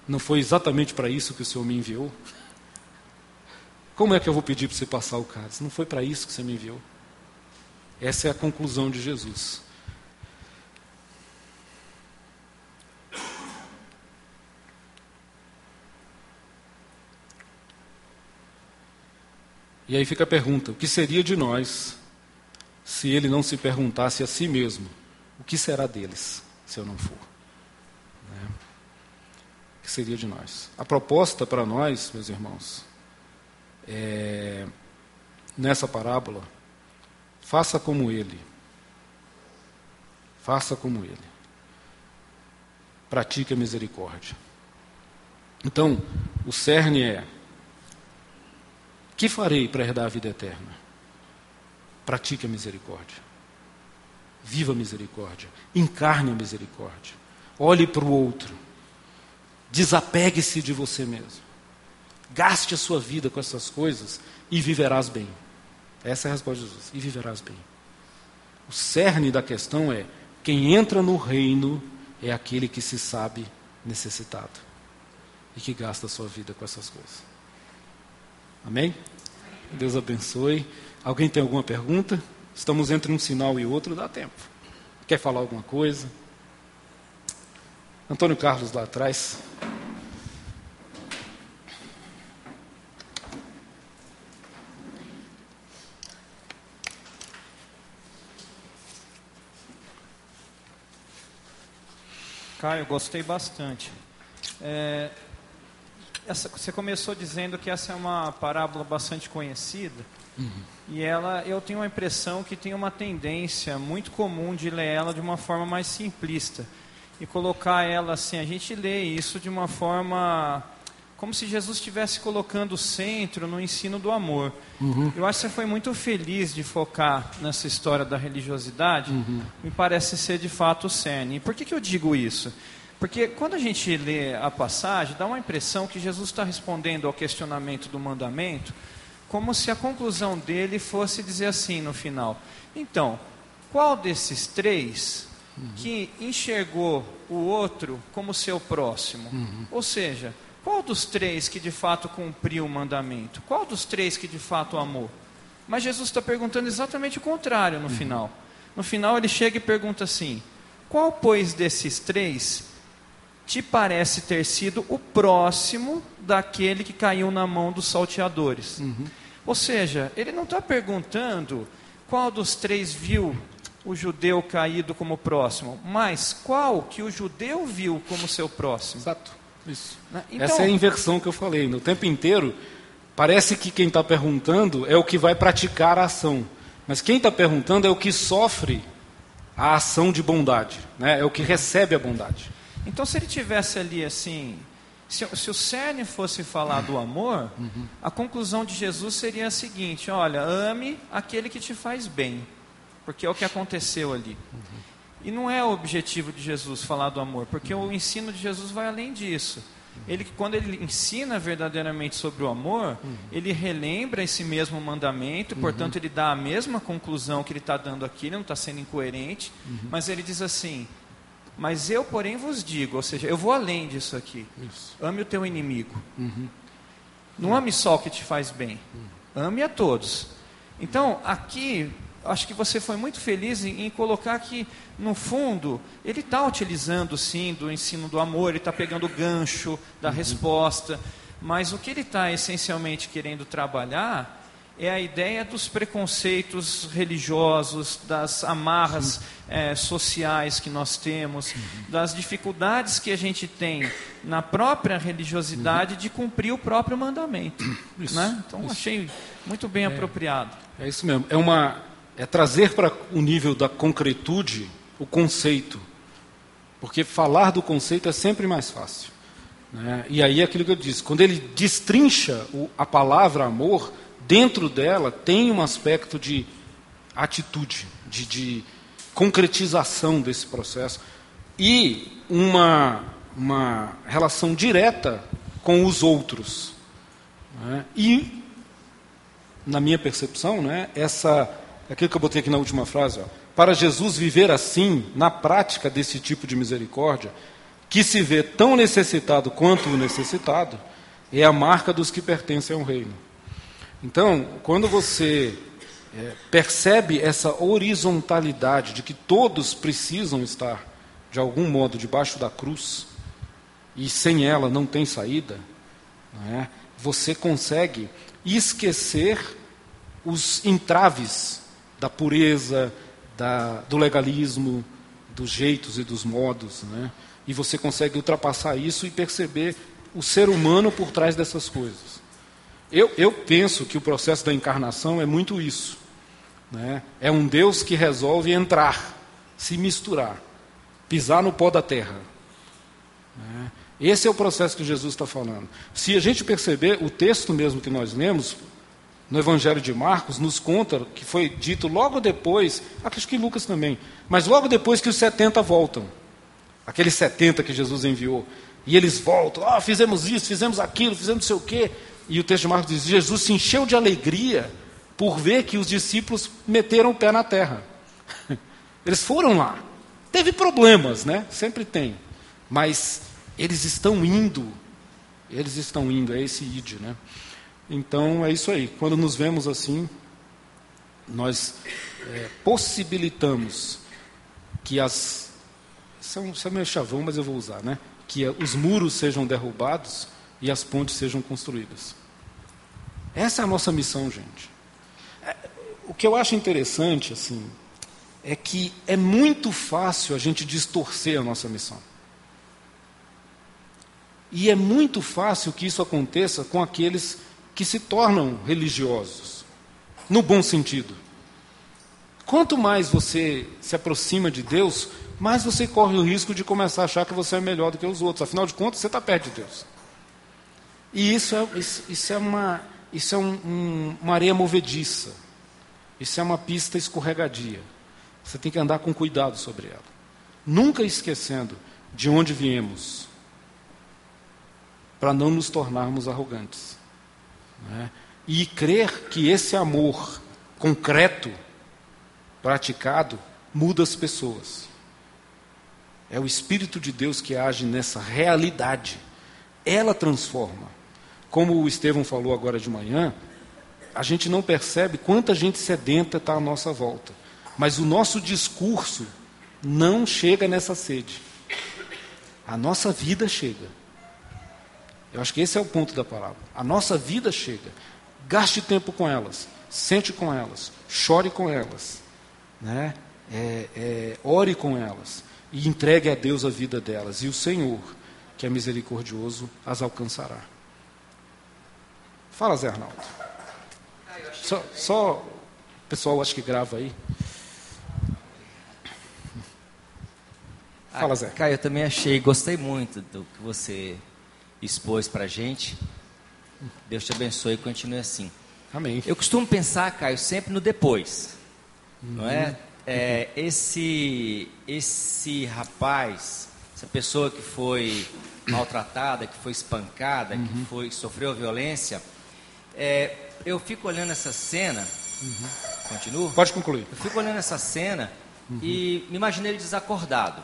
não foi exatamente para isso que o Senhor me enviou? Como é que eu vou pedir para você passar o cálice? Não foi para isso que você me enviou. Essa é a conclusão de Jesus. E aí fica a pergunta: o que seria de nós se ele não se perguntasse a si mesmo: o que será deles se eu não for? Né? O que seria de nós? A proposta para nós, meus irmãos, é, nessa parábola, faça como ele. Faça como ele. Pratique a misericórdia. Então, o cerne é que farei para herdar a vida eterna? Pratique a misericórdia. Viva a misericórdia. Encarne a misericórdia. Olhe para o outro. Desapegue-se de você mesmo. Gaste a sua vida com essas coisas e viverás bem. Essa é a resposta de Jesus. E viverás bem. O cerne da questão é: quem entra no reino é aquele que se sabe necessitado e que gasta a sua vida com essas coisas. Amém? Deus abençoe. Alguém tem alguma pergunta? Estamos entre um sinal e outro, dá tempo. Quer falar alguma coisa? Antônio Carlos lá atrás. Caio, gostei bastante. É, essa, você começou dizendo que essa é uma parábola bastante conhecida. Uhum. E ela, eu tenho a impressão que tem uma tendência muito comum de ler ela de uma forma mais simplista. E colocar ela assim, a gente lê isso de uma forma como se Jesus estivesse colocando o centro no ensino do amor. Uhum. Eu acho que você foi muito feliz de focar nessa história da religiosidade. Uhum. Me parece ser de fato o cerne. E por que, que eu digo isso? Porque quando a gente lê a passagem, dá uma impressão que Jesus está respondendo ao questionamento do mandamento, como se a conclusão dele fosse dizer assim no final: então, qual desses três uhum. que enxergou o outro como seu próximo? Uhum. Ou seja, qual dos três que de fato cumpriu o mandamento? Qual dos três que de fato amou? Mas Jesus está perguntando exatamente o contrário no uhum. final. No final ele chega e pergunta assim: qual, pois, desses três te parece ter sido o próximo daquele que caiu na mão dos salteadores. Uhum. Ou seja, ele não está perguntando qual dos três viu o judeu caído como próximo, mas qual que o judeu viu como seu próximo. Exato. Isso. Né? Então, Essa é a inversão que eu falei. No tempo inteiro, parece que quem está perguntando é o que vai praticar a ação. Mas quem está perguntando é o que sofre a ação de bondade, né? é o que recebe a bondade. Então, se ele tivesse ali assim, se, se o cerne fosse falar do amor, Uhum. a conclusão de Jesus seria a seguinte: olha, ame aquele que te faz bem, porque é o que aconteceu ali. Uhum. E não é o objetivo de Jesus falar do amor, porque o ensino de Jesus vai além disso. Ele, quando ele ensina verdadeiramente sobre o amor, Uhum. ele relembra esse mesmo mandamento, portanto, ele dá a mesma conclusão que ele está dando aqui, ele não está sendo incoerente, Uhum. mas ele diz assim: Mas eu, porém, vos digo, ou seja, eu vou além disso aqui. Isso. Ame o teu inimigo. Uhum. Não ame só o que te faz bem. Ame a todos. Então, aqui, acho que você foi muito feliz em, em colocar que, no fundo, ele está utilizando, sim, do ensino do amor, ele está pegando o gancho da resposta, mas o que ele está essencialmente querendo trabalhar é a ideia dos preconceitos religiosos, das amarras eh, sociais que nós temos, das dificuldades que a gente tem na própria religiosidade de cumprir o próprio mandamento. Isso, né? Então, isso. achei muito bem apropriado. É isso mesmo. É, uma, é trazer para o nível da concretude o conceito. Porque falar do conceito é sempre mais fácil. né? E aí é aquilo que eu disse: quando ele destrincha o- a palavra amor, dentro dela tem um aspecto de atitude, de, de concretização desse processo e uma, uma relação direta com os outros. né? E na minha percepção, né, essa, aquilo que eu botei aqui na última frase, ó, para Jesus viver assim, na prática desse tipo de misericórdia, que se vê tão necessitado quanto o necessitado, é a marca dos que pertencem ao reino. Então, quando você é, percebe essa horizontalidade de que todos precisam estar, de algum modo, debaixo da cruz, e sem ela não tem saída, não é? você consegue esquecer os entraves da pureza, da, do legalismo, dos jeitos e dos modos. Né? E você consegue ultrapassar isso e perceber o ser humano por trás dessas coisas. Eu, eu penso que o processo da encarnação é muito isso. Né? É um Deus que resolve entrar, se misturar, pisar no pó da terra. Né? Esse é o processo que Jesus está falando. Se a gente perceber, o texto mesmo que nós lemos, no Evangelho de Marcos, nos conta que foi dito logo depois, acho que Lucas também, mas logo depois que os 70 voltam. Aqueles 70 que Jesus enviou. E eles voltam, ah, fizemos isso, fizemos aquilo, fizemos não sei o quê. E o texto de Marcos diz: Jesus se encheu de alegria por ver que os discípulos meteram o pé na terra. Eles foram lá. Teve problemas, né? Sempre tem. Mas eles estão indo. Eles estão indo, é esse id, né? Então é isso aí. Quando nos vemos assim, nós é, possibilitamos que as. Isso é, isso é meio chavão, mas eu vou usar, né? Que os muros sejam derrubados e as pontes sejam construídas. Essa é a nossa missão, gente. É, o que eu acho interessante, assim, é que é muito fácil a gente distorcer a nossa missão. E é muito fácil que isso aconteça com aqueles que se tornam religiosos, no bom sentido. Quanto mais você se aproxima de Deus, mais você corre o risco de começar a achar que você é melhor do que os outros. Afinal de contas, você está perto de Deus. E isso é, isso, é, uma, isso é um, um, uma areia movediça. Isso é uma pista escorregadia. Você tem que andar com cuidado sobre ela. Nunca esquecendo de onde viemos, para não nos tornarmos arrogantes. Né? E crer que esse amor concreto, praticado, muda as pessoas. É o Espírito de Deus que age nessa realidade. Ela transforma. Como o Estevão falou agora de manhã, a gente não percebe quanta gente sedenta está à nossa volta. Mas o nosso discurso não chega nessa sede. A nossa vida chega. Eu acho que esse é o ponto da palavra. A nossa vida chega. Gaste tempo com elas, sente com elas, chore com elas, né? É, é, ore com elas e entregue a Deus a vida delas. E o Senhor, que é misericordioso, as alcançará. Fala, Zé Arnaldo. Só, só o pessoal acho que grava aí. Fala, Zé. Caio, eu também achei, gostei muito do que você expôs para gente. Deus te abençoe e continue assim. Amém. Eu costumo pensar, Caio, sempre no depois. Não é? é? esse, esse rapaz, essa pessoa que foi maltratada, que foi espancada, que Uhum. foi, sofreu violência, é, eu fico olhando essa cena. Uhum. Continuo? Pode concluir. Eu fico olhando essa cena e me imaginei ele desacordado.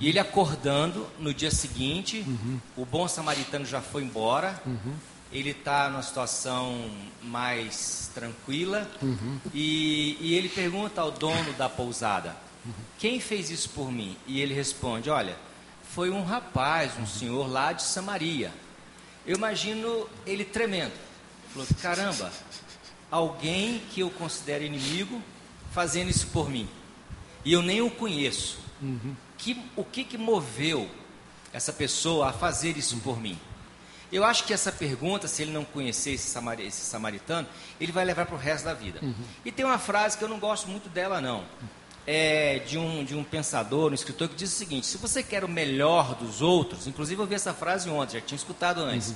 E ele acordando no dia seguinte, o bom samaritano já foi embora, ele está numa situação mais tranquila e, e ele pergunta ao dono da pousada: Quem fez isso por mim? E ele responde: Olha, foi um rapaz, um senhor lá de Samaria. Eu imagino ele tremendo. Falou: Caramba, alguém que eu considero inimigo fazendo isso por mim. E eu nem o conheço. Que, o que, que moveu essa pessoa a fazer isso por mim? Eu acho que essa pergunta, se ele não conhecer esse, samari- esse samaritano, ele vai levar para o resto da vida. E tem uma frase que eu não gosto muito dela, não. É de um, de um pensador, um escritor, que diz o seguinte: se você quer o melhor dos outros, inclusive eu vi essa frase ontem, já tinha escutado antes,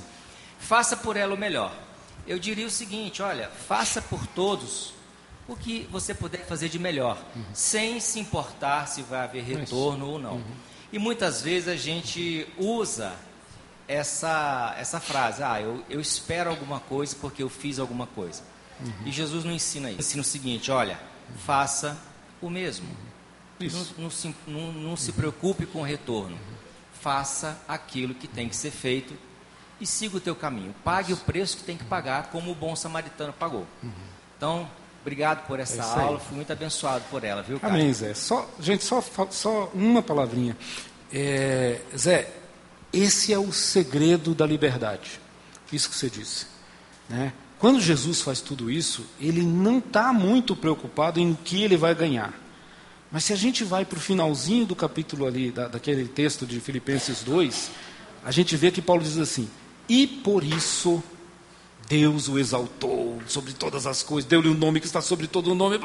faça por ela o melhor. Eu diria o seguinte: olha, faça por todos o que você puder fazer de melhor, sem se importar se vai haver retorno ou não. E muitas vezes a gente usa essa, essa frase: ah, eu, eu espero alguma coisa porque eu fiz alguma coisa. E Jesus não ensina isso. Ensina o seguinte: olha, faça o mesmo. Isso. Não, não se, não- não se preocupe com o retorno. Faça aquilo que tem que ser feito e siga o teu caminho. Pague o preço que tem que pagar, como o bom samaritano pagou. Então, obrigado por essa É aula. Fui muito abençoado por ela, viu, cara? Amém, Zé. Só, gente, só, só uma palavrinha. É, Zé, esse é o segredo da liberdade. Isso que você disse. Né? Quando Jesus faz tudo isso, ele não está muito preocupado em o que ele vai ganhar. Mas se a gente vai para o finalzinho do capítulo ali, da, daquele texto de Filipenses 2, a gente vê que Paulo diz assim: E por isso Deus o exaltou sobre todas as coisas, deu-lhe um nome que está sobre todo o nome.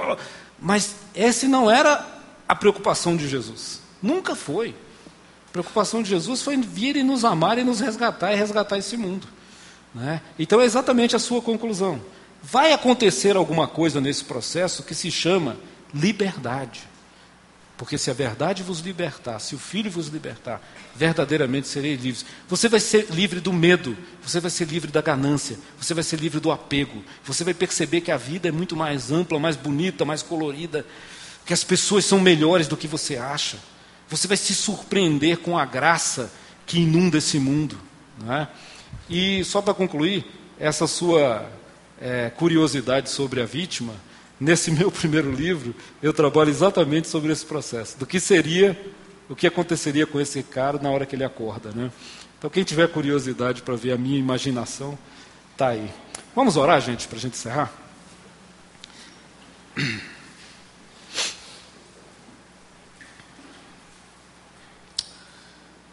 Mas essa não era a preocupação de Jesus. Nunca foi. A preocupação de Jesus foi vir e nos amar e nos resgatar e resgatar esse mundo. né? Então é exatamente a sua conclusão. Vai acontecer alguma coisa nesse processo que se chama liberdade. Porque se a verdade vos libertar, se o Filho vos libertar, verdadeiramente sereis livres. Você vai ser livre do medo, você vai ser livre da ganância, você vai ser livre do apego. Você vai perceber que a vida é muito mais ampla, mais bonita, mais colorida, que as pessoas são melhores do que você acha. Você vai se surpreender com a graça que inunda esse mundo. É? E só para concluir, essa sua eh, curiosidade sobre a vítima, nesse meu primeiro livro, eu trabalho exatamente sobre esse processo, do que seria, o que aconteceria com esse cara na hora que ele acorda. Né? Então, quem tiver curiosidade para ver a minha imaginação, está aí. Vamos orar, gente, para a gente encerrar?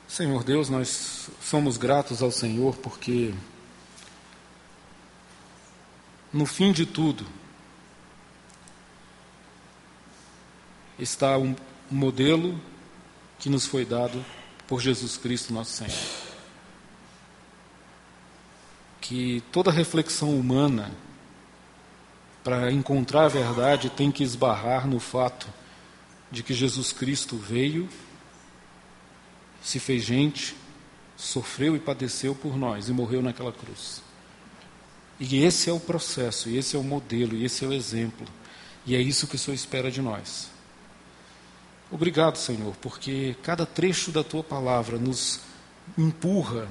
Senhor Deus, nós somos gratos ao Senhor porque, no fim de tudo, está um modelo que nos foi dado por Jesus Cristo, nosso Senhor. Que toda reflexão humana, para encontrar a verdade, tem que esbarrar no fato de que Jesus Cristo veio se fez gente, sofreu e padeceu por nós e morreu naquela cruz. E esse é o processo, e esse é o modelo, e esse é o exemplo. E é isso que o Senhor espera de nós. Obrigado, Senhor, porque cada trecho da tua palavra nos empurra,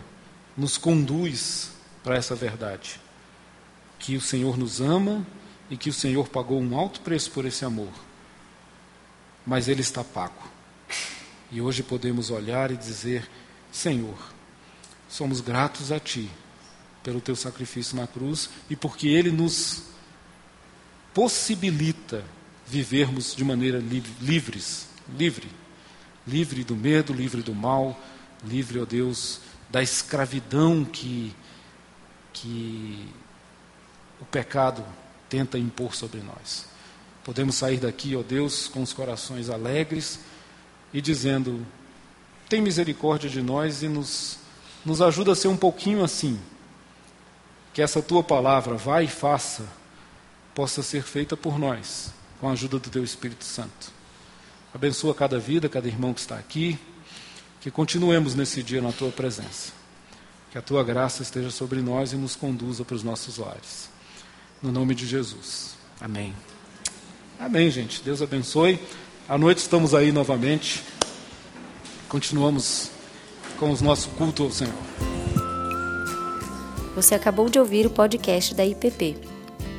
nos conduz para essa verdade. Que o Senhor nos ama e que o Senhor pagou um alto preço por esse amor. Mas ele está pago. E hoje podemos olhar e dizer: Senhor, somos gratos a Ti pelo Teu sacrifício na cruz e porque Ele nos possibilita vivermos de maneira li livres, livre, livre do medo, livre do mal, livre, ó Deus, da escravidão que, que o pecado tenta impor sobre nós. Podemos sair daqui, ó Deus, com os corações alegres e dizendo: tem misericórdia de nós e nos, nos ajuda a ser um pouquinho assim. Que essa tua palavra, vai e faça, possa ser feita por nós, com a ajuda do teu Espírito Santo. Abençoa cada vida, cada irmão que está aqui. Que continuemos nesse dia na tua presença. Que a tua graça esteja sobre nós e nos conduza para os nossos lares. No nome de Jesus. Amém. Amém, gente. Deus abençoe. À noite estamos aí novamente. Continuamos com os nossos cultos ao Senhor. Você acabou de ouvir o podcast da IPP.